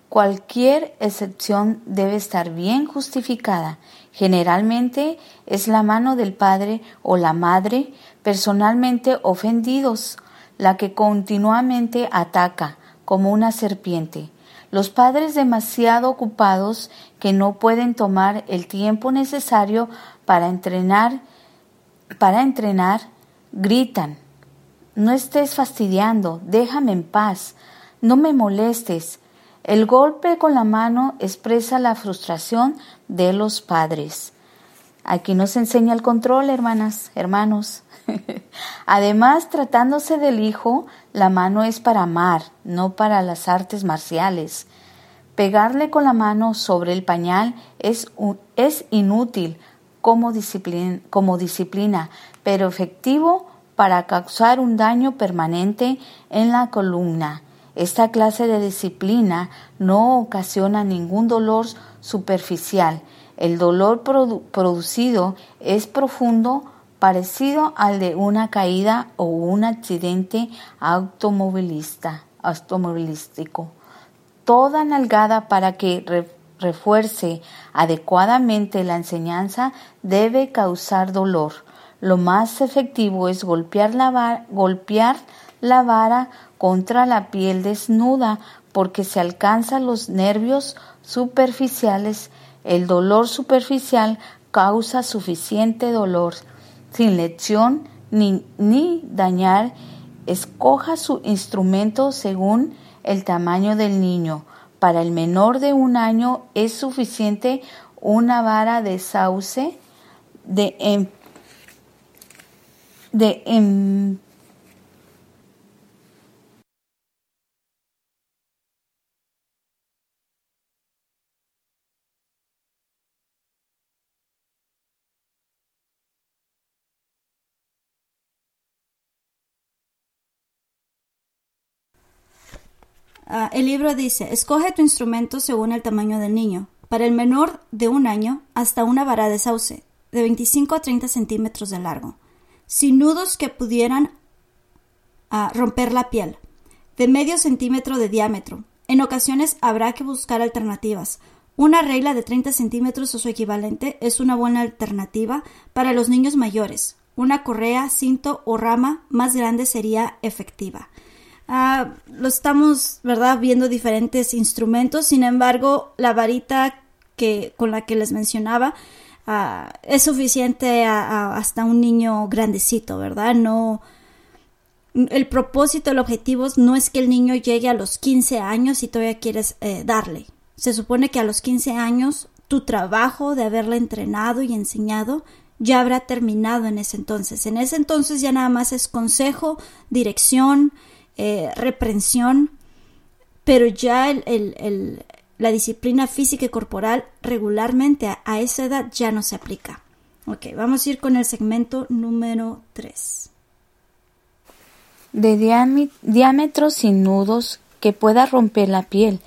Cualquier excepción debe estar bien justificada. Generalmente es la mano del padre o la madre personalmente ofendidos la que continuamente ataca como una serpiente. Los padres demasiado ocupados que no pueden tomar el tiempo necesario para entrenar, para entrenar, gritan. No estés fastidiando, déjame en paz, no me molestes, el golpe con la mano expresa la frustración de los padres. Aquí nos enseña el control, hermanas, hermanos. Además, tratándose del hijo, la mano es para amar, no para las artes marciales. Pegarle con la mano sobre el pañal es, inútil como disciplina, pero efectivo para causar un daño permanente en la columna. Esta clase de disciplina no ocasiona ningún dolor superficial. El dolor producido es profundo, parecido al de una caída o un accidente automovilista, automovilístico. Toda nalgada para que refuerce adecuadamente la enseñanza debe causar dolor. Lo más efectivo es golpear la, golpear la vara contra la piel desnuda porque se alcanzan los nervios superficiales. El dolor superficial causa suficiente dolor. Sin lección ni, ni dañar, escoja su instrumento según el tamaño del niño. Para el menor de un año es suficiente una vara de sauce de, em, de em, Ah, el libro dice, escoge tu instrumento según el tamaño del niño. Para el menor de un año, hasta una vara de sauce, de 25 a 30 centímetros de largo, sin nudos que pudieran ah, romper la piel, de medio centímetro de diámetro. En ocasiones habrá que buscar alternativas. Una regla de 30 centímetros o su equivalente es una buena alternativa para los niños mayores. Una correa, cinto o rama más grande sería efectiva. Ah, lo estamos, ¿verdad?, viendo diferentes instrumentos. Sin embargo, la varita que, con la que les mencionaba ah, es suficiente hasta un niño grandecito, ¿verdad? No. El propósito, el objetivo no es que el niño llegue a los 15 años y todavía quieres eh, darle. Se supone que a los 15 años tu trabajo de haberle entrenado y enseñado ya habrá terminado en ese entonces. En ese entonces ya nada más es consejo, dirección, eh, reprensión, pero ya el, la disciplina física y corporal regularmente a, esa edad ya no se aplica. Ok, vamos a ir con el segmento número 3. De diámetros sin nudos que pueda romper la piel.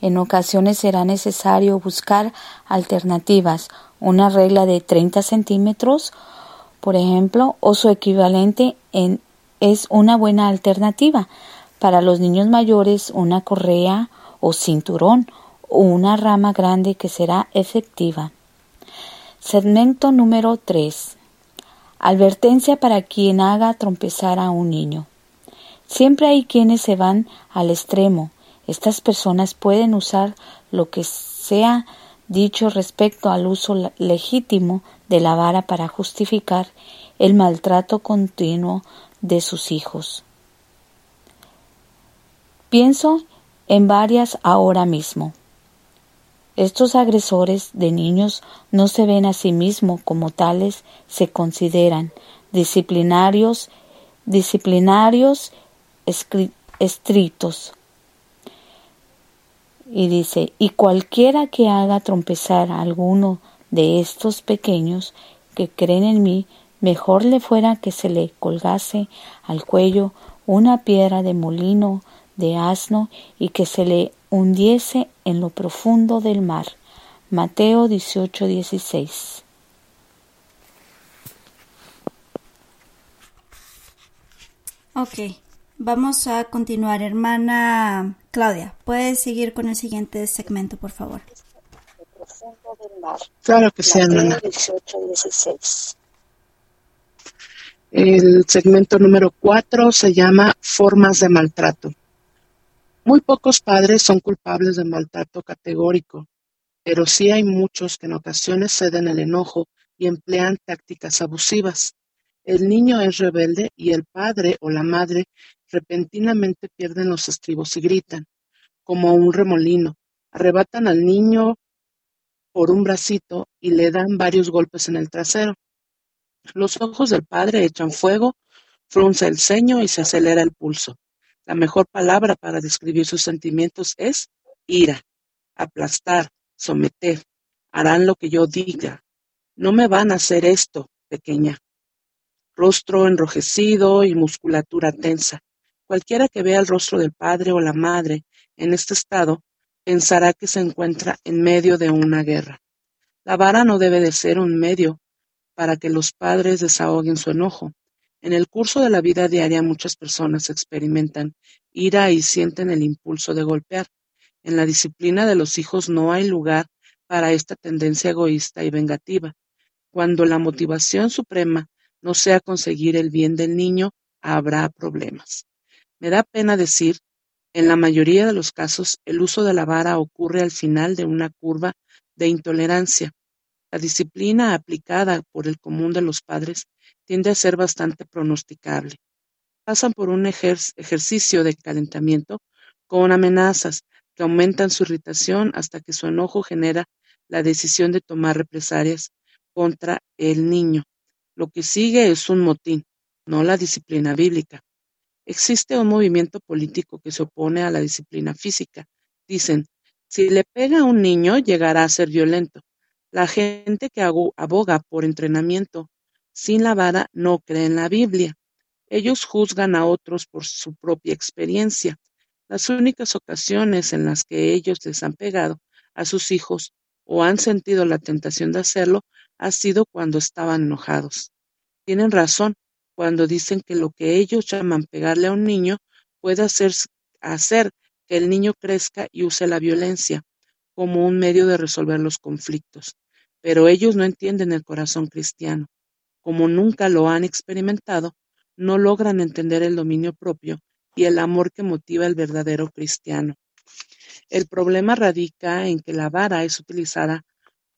En ocasiones será necesario buscar alternativas. Una regla de 30 centímetros, por ejemplo, o su equivalente en es una buena alternativa. Para los niños mayores, una correa o cinturón o una rama grande que será efectiva. Segmento número 3. Advertencia para quien haga trompezar a un niño. Siempre hay quienes se van al extremo. Estas personas pueden usar lo que sea dicho respecto al uso legítimo de la vara para justificar el maltrato continuo de sus hijos. Pienso en varias ahora mismo. Estos agresores de niños no se ven a sí mismos como tales, se consideran disciplinarios, disciplinarios estrictos. Y dice, y cualquiera que haga trompezar a alguno de estos pequeños que creen en mí, mejor le fuera que se le colgase al cuello una piedra de molino de asno y que se le hundiese en lo profundo del mar. Mateo 18:16. Ok, vamos a continuar. Hermana Claudia, ¿puedes seguir con el siguiente segmento, por favor? Claro que sí, El segmento número 4 se llama Formas de maltrato. Muy pocos padres son culpables de maltrato categórico, pero sí hay muchos que en ocasiones ceden el enojo y emplean tácticas abusivas. El niño es rebelde y el padre o la madre repentinamente pierden los estribos y gritan, como un remolino. Arrebatan al niño por un bracito y le dan varios golpes en el trasero. Los ojos del padre echan fuego, frunce el ceño y se acelera el pulso. La mejor palabra para describir sus sentimientos es ira, aplastar, someter. Harán lo que yo diga. No me van a hacer esto, pequeña. Rostro enrojecido y musculatura tensa. Cualquiera que vea el rostro del padre o la madre en este estado pensará que se encuentra en medio de una guerra. La vara no debe de ser un medio para que los padres desahoguen su enojo, en el curso de la vida diaria muchas personas experimentan ira y sienten el impulso de golpear. En la disciplina de los hijos no hay lugar para esta tendencia egoísta y vengativa. Cuando la motivación suprema no sea conseguir el bien del niño, habrá problemas. Me da pena decir, en la mayoría de los casos, el uso de la vara ocurre al final de una curva de intolerancia. La disciplina aplicada por el común de los padres tiende a ser bastante pronosticable. Pasan por un ejercicio de calentamiento con amenazas que aumentan su irritación hasta que su enojo genera la decisión de tomar represalias contra el niño. Lo que sigue es un motín, no la disciplina bíblica. Existe un movimiento político que se opone a la disciplina física. Dicen, si le pega a un niño llegará a ser violento. La gente que aboga por entrenamiento sin la vara no creen la Biblia. Ellos juzgan a otros por su propia experiencia. Las únicas ocasiones en las que ellos les han pegado a sus hijos o han sentido la tentación de hacerlo ha sido cuando estaban enojados. Tienen razón cuando dicen que lo que ellos llaman pegarle a un niño puede hacer que el niño crezca y use la violencia como un medio de resolver los conflictos. Pero ellos no entienden el corazón cristiano como nunca lo han experimentado, no logran entender el dominio propio y el amor que motiva el verdadero cristiano. El problema radica en que la vara es utilizada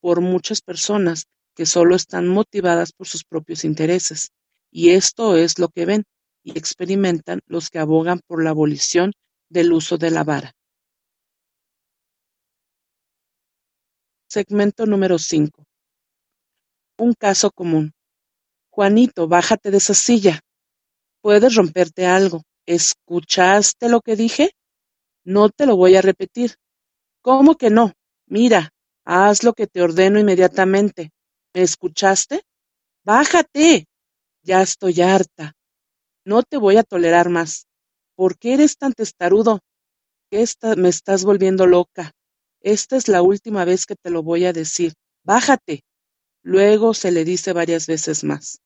por muchas personas que solo están motivadas por sus propios intereses, y esto es lo que ven y experimentan los que abogan por la abolición del uso de la vara. Segmento número 5. Un caso común. Juanito, bájate de esa silla. Puedes romperte algo. ¿Escuchaste lo que dije? No te lo voy a repetir. ¿Cómo que no? Mira, haz lo que te ordeno inmediatamente. ¿Me escuchaste? Bájate. Ya estoy harta. No te voy a tolerar más. ¿Por qué eres tan testarudo? ¿Qué me estás volviendo loca? Esta es la última vez que te lo voy a decir. Bájate. Luego se le dice varias veces más.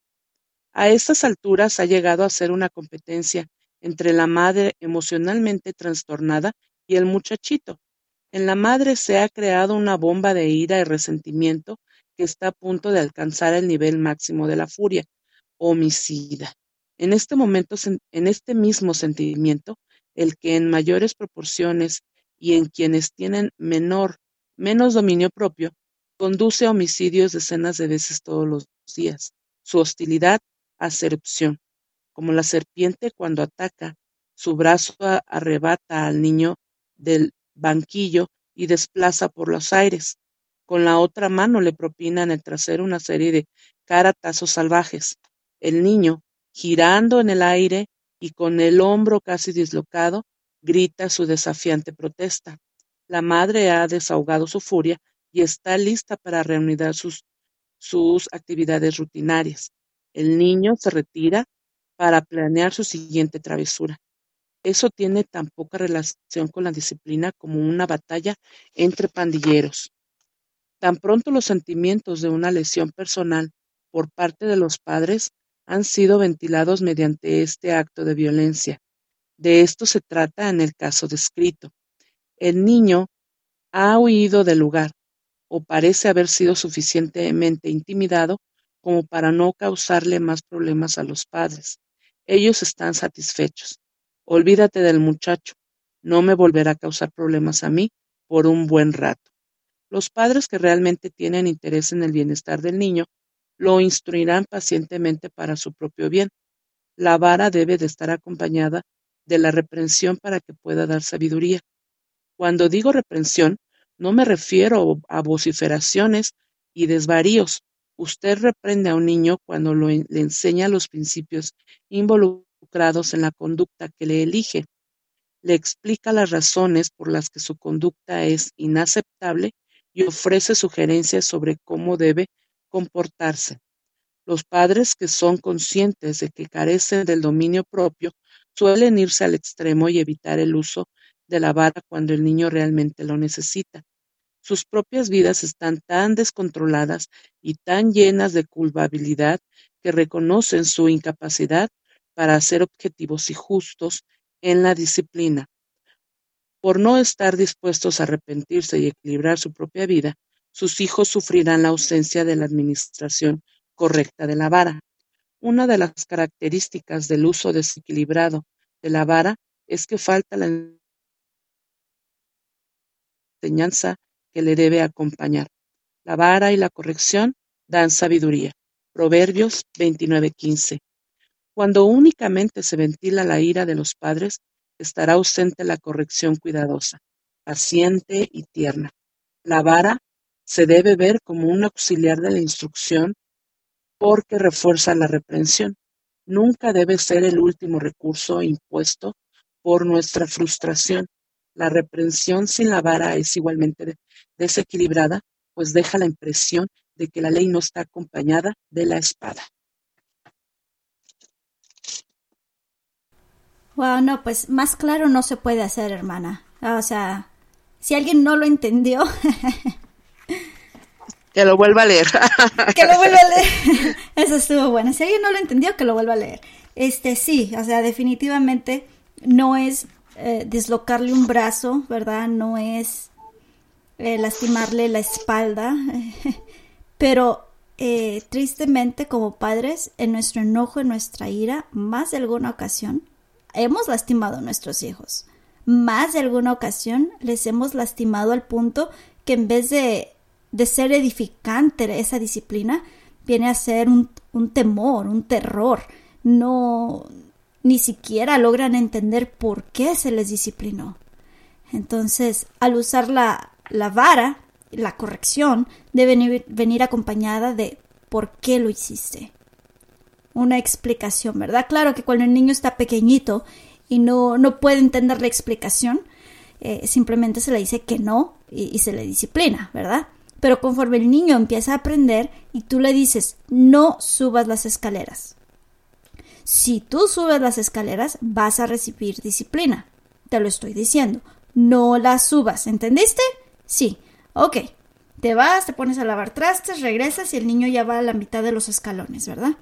A estas alturas ha llegado a ser una competencia entre la madre emocionalmente trastornada y el muchachito, En la madre se ha creado una bomba de ira y resentimiento que está a punto de alcanzar el nivel máximo de la furia homicida. En este momento, en este mismo sentimiento, el que en mayores proporciones y en quienes tienen menor, menos dominio propio, conduce a homicidios decenas de veces todos los días. Su hostilidad hace erupción. Como la serpiente cuando ataca, su brazo arrebata al niño del banquillo y desplaza por los aires. Con la otra mano le propina en el trasero una serie de caratazos salvajes. El niño, girando en el aire y con el hombro casi dislocado, grita su desafiante protesta. La madre ha desahogado su furia y está lista para reanudar sus, sus actividades rutinarias. El niño se retira para planear su siguiente travesura. Eso tiene tan poca relación con la disciplina como una batalla entre pandilleros. Tan pronto los sentimientos de una lesión personal por parte de los padres han sido ventilados mediante este acto de violencia. De esto se trata en el caso descrito. El niño ha huido del lugar, o parece haber sido suficientemente intimidado como para no causarle más problemas a los padres. Ellos están satisfechos. Olvídate del muchacho. No me volverá a causar problemas a mí por un buen rato. Los padres que realmente tienen interés en el bienestar del niño lo instruirán pacientemente para su propio bien. La vara debe de estar acompañada de la reprensión para que pueda dar sabiduría. Cuando digo reprensión, no me refiero a vociferaciones y desvaríos. Usted reprende a un niño cuando le enseña los principios involucrados en la conducta que le elige. Le explica las razones por las que su conducta es inaceptable y ofrece sugerencias sobre cómo debe comportarse. Los padres que son conscientes de que carecen del dominio propio suelen irse al extremo y evitar el uso de la vara cuando el niño realmente lo necesita. Sus propias vidas están tan descontroladas y tan llenas de culpabilidad que reconocen su incapacidad para ser objetivos y justos en la disciplina. Por no estar dispuestos a arrepentirse y equilibrar su propia vida, sus hijos sufrirán la ausencia de la administración correcta de la vara. Una de las características del uso desequilibrado de la vara es que falta la enseñanza que le debe acompañar. La vara y la corrección dan sabiduría. Proverbios 29:15. Cuando únicamente se ventila la ira de los padres, estará ausente la corrección cuidadosa, paciente y tierna. La vara se debe ver como un auxiliar de la instrucción porque refuerza la reprensión. Nunca debe ser el último recurso impuesto por nuestra frustración. La reprensión sin la vara es igualmente desequilibrada, pues deja la impresión de que la ley no está acompañada de la espada. Wow, no, pues más claro no se puede hacer, hermana. O sea, si alguien no lo entendió, Que lo vuelva a leer. que lo vuelva a leer. Eso estuvo bueno. Si alguien no lo entendió, que lo vuelva a leer. Este, sí, o sea, definitivamente no es eh, dislocarle un brazo, ¿verdad? No es eh, lastimarle la espalda. Pero eh, tristemente, como padres, en nuestro enojo, en nuestra ira, más de alguna ocasión, hemos lastimado a nuestros hijos. Más de alguna ocasión les hemos lastimado al punto que en vez de de ser edificante esa disciplina, viene a ser un, temor, un terror. No, ni siquiera logran entender por qué se les disciplinó. Entonces, al usar la, la vara, la corrección, debe venir, acompañada de por qué lo hiciste. Una explicación, ¿verdad? Claro que cuando el niño está pequeñito y no, no puede entender la explicación, eh, simplemente se le dice que no y, se le disciplina, ¿verdad? Pero conforme el niño empieza a aprender y tú le dices, no subas las escaleras. Si tú subes las escaleras, vas a recibir disciplina. Te lo estoy diciendo. No las subas, ¿entendiste? Sí. Ok. Te vas, te pones a lavar trastes, regresas y el niño ya va a la mitad de los escalones, ¿verdad?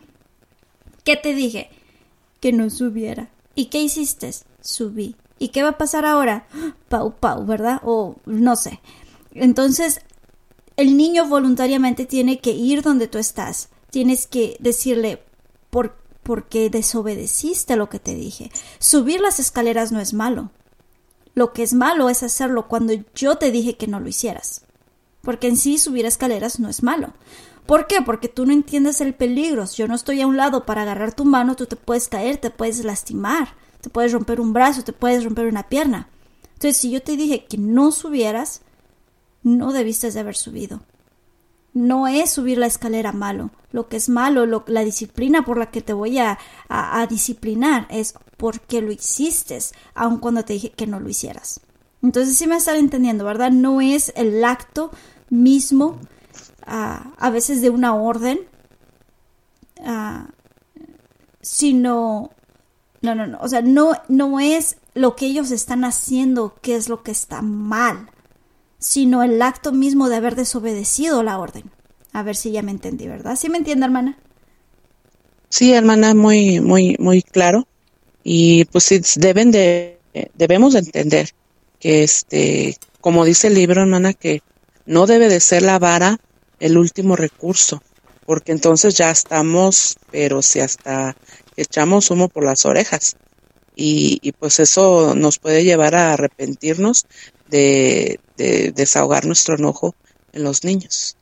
¿Qué te dije? Que no subiera. ¿Y qué hiciste? Subí. ¿Y qué va a pasar ahora? Pau, pau, ¿verdad? O no sé. Entonces, el niño voluntariamente tiene que ir donde tú estás. Tienes que decirle, ¿por, porque desobedeciste lo que te dije? Subir las escaleras no es malo. Lo que es malo es hacerlo cuando yo te dije que no lo hicieras. Porque en sí subir escaleras no es malo. ¿Por qué? Porque tú no entiendes el peligro. Yo no estoy a un lado para agarrar tu mano, tú te puedes caer, te puedes lastimar, te puedes romper un brazo, te puedes romper una pierna. Entonces, si yo te dije que no subieras, no debiste de haber subido. No es subir la escalera malo. Lo que es malo, la disciplina por la que te voy a, disciplinar es porque lo hiciste, aun cuando te dije que no lo hicieras. Entonces sí me están entendiendo, ¿verdad? No es el acto mismo a veces de una orden, sino... No, no, no. O sea, no, no es lo que ellos están haciendo que es lo que está mal sino el acto mismo de haber desobedecido la orden. A ver si ya me entendí, ¿verdad? ¿Sí me entiende, hermana? Sí, hermana, muy, muy, muy claro. Y pues sí, deben de, debemos de entender que este, como dice el libro, hermana, que no debe de ser la vara el último recurso, porque entonces ya estamos, pero si hasta echamos humo por las orejas. Y, y pues eso nos puede llevar a arrepentirnos de, desahogar nuestro enojo en los niños.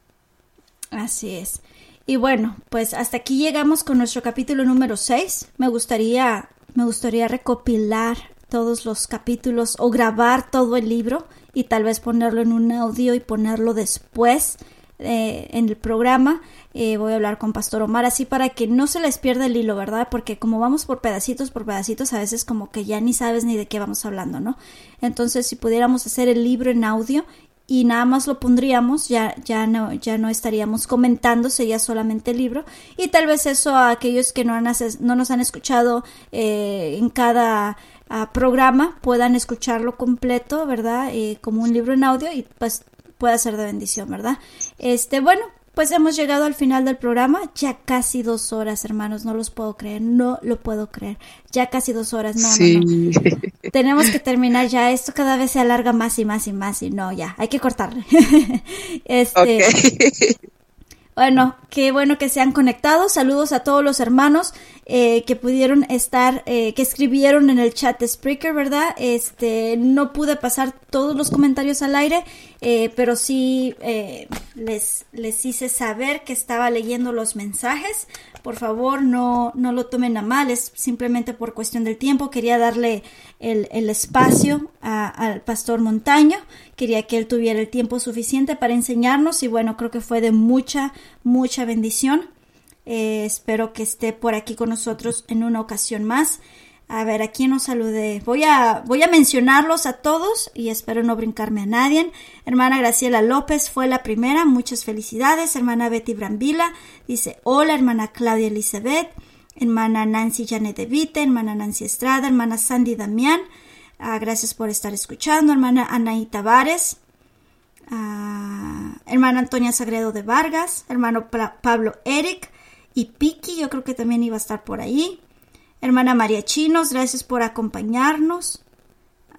Así es. Y bueno, pues hasta aquí llegamos con nuestro capítulo número 6. Me gustaría, me gustaría recopilar todos los capítulos o grabar todo el libro y tal vez ponerlo en un audio y ponerlo después eh, en el programa. Eh, voy a hablar con Pastor Omar así para que no se les pierda el hilo, ¿verdad? Porque como vamos por pedacitos, por pedacitos, a veces como que ya ni sabes ni de qué vamos hablando, ¿no? Entonces, si pudiéramos hacer el libro en audio y nada más lo pondríamos, ya, ya, no, ya no estaríamos comentando, sería solamente el libro. Y tal vez eso a aquellos que no, han, no nos han escuchado eh, en cada ah, programa puedan escucharlo completo, ¿verdad? como un libro en audio y pues pueda ser de bendición, ¿verdad? Este, bueno, pues hemos llegado al final del programa, ya casi dos horas, hermanos, no los puedo creer, no lo puedo creer, ya casi dos horas, no, no, no. Tenemos que terminar ya, esto cada vez se alarga más y más y más y no, ya, hay que cortarle. este, bueno, qué bueno que se han conectado. Saludos a todos los hermanos eh, que pudieron estar, eh, que escribieron en el chat de Spreaker, ¿verdad? Este, no pude pasar todos los comentarios al aire, eh, pero sí les, les hice saber que estaba leyendo los mensajes. Por favor, no, no lo tomen a mal, es simplemente por cuestión del tiempo. Quería darle el, el espacio al pastor Montaño, quería que él tuviera el tiempo suficiente para enseñarnos y bueno, creo que fue de mucha, mucha bendición. Eh, espero que esté por aquí con nosotros en una ocasión más. A ver, aquí nos saludé. Voy a, voy a mencionarlos a todos y espero no brincarme a nadie. Hermana Graciela López fue la primera. Muchas felicidades. Hermana Betty Brambila dice hola. Hermana Claudia Elizabeth. Hermana Nancy Janet de Vite. Hermana Nancy Estrada. Hermana Sandy Damián. Ah, gracias por estar escuchando. Hermana Anaí Tavares. Ah, hermana Antonia Sagredo de Vargas. Hermano Pablo Eric. Y Piki, yo creo que también iba a estar por ahí. Hermana María Chinos, gracias por acompañarnos.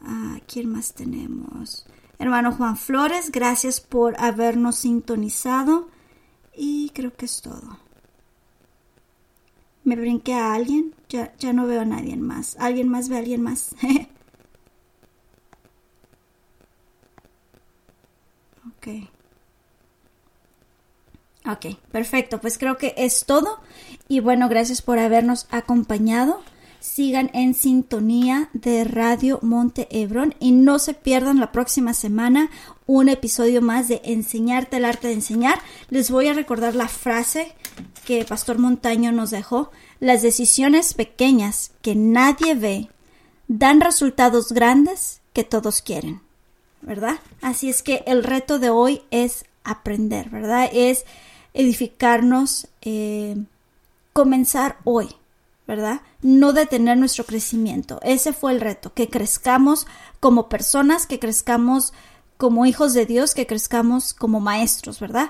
Ah, ¿Quién más tenemos? Hermano Juan Flores, gracias por habernos sintonizado. Y creo que es todo. Me brinqué a alguien. Ya, ya no veo a nadie más. ¿Alguien más ve a alguien más? ok. Ok, perfecto. Pues creo que es todo. Y bueno, gracias por habernos acompañado. Sigan en sintonía de Radio Monte Hebrón y no se pierdan la próxima semana un episodio más de Enseñarte el arte de enseñar. Les voy a recordar la frase que Pastor Montaño nos dejó. Las decisiones pequeñas que nadie ve dan resultados grandes que todos quieren. ¿Verdad? Así es que el reto de hoy es aprender, ¿verdad? Es edificarnos, eh, comenzar hoy, ¿verdad? No detener nuestro crecimiento. Ese fue el reto, que crezcamos como personas, que crezcamos como hijos de Dios, que crezcamos como maestros, ¿verdad?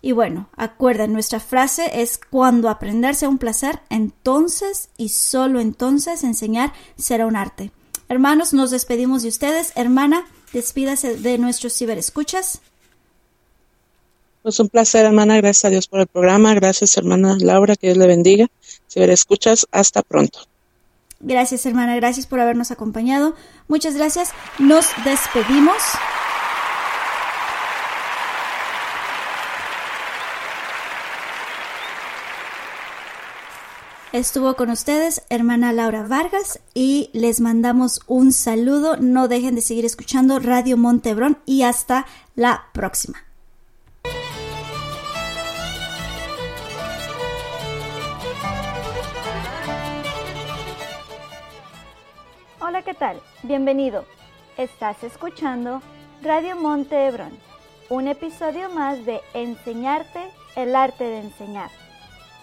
Y bueno, acuerden, nuestra frase es cuando aprender sea un placer, entonces y solo entonces enseñar será un arte. Hermanos, nos despedimos de ustedes. Hermana, despídase de nuestros ciberescuchas. Pues un placer, hermana. Gracias a Dios por el programa. Gracias, hermana Laura. Que Dios le bendiga. Ciberescuchas, hasta pronto. Gracias, hermana. Gracias por habernos acompañado. Muchas gracias. Nos despedimos. Estuvo con ustedes hermana Laura Vargas y les mandamos un saludo. No dejen de seguir escuchando Radio Montebrón y hasta la próxima. ¿Qué tal? Bienvenido. Estás escuchando Radio Montebrón, un episodio más de Enseñarte el arte de enseñar.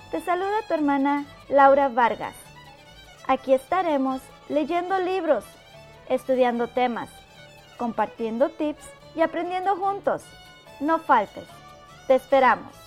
Te saluda tu hermana Laura Vargas. Aquí estaremos leyendo libros, estudiando temas, compartiendo tips y aprendiendo juntos. No faltes. Te esperamos.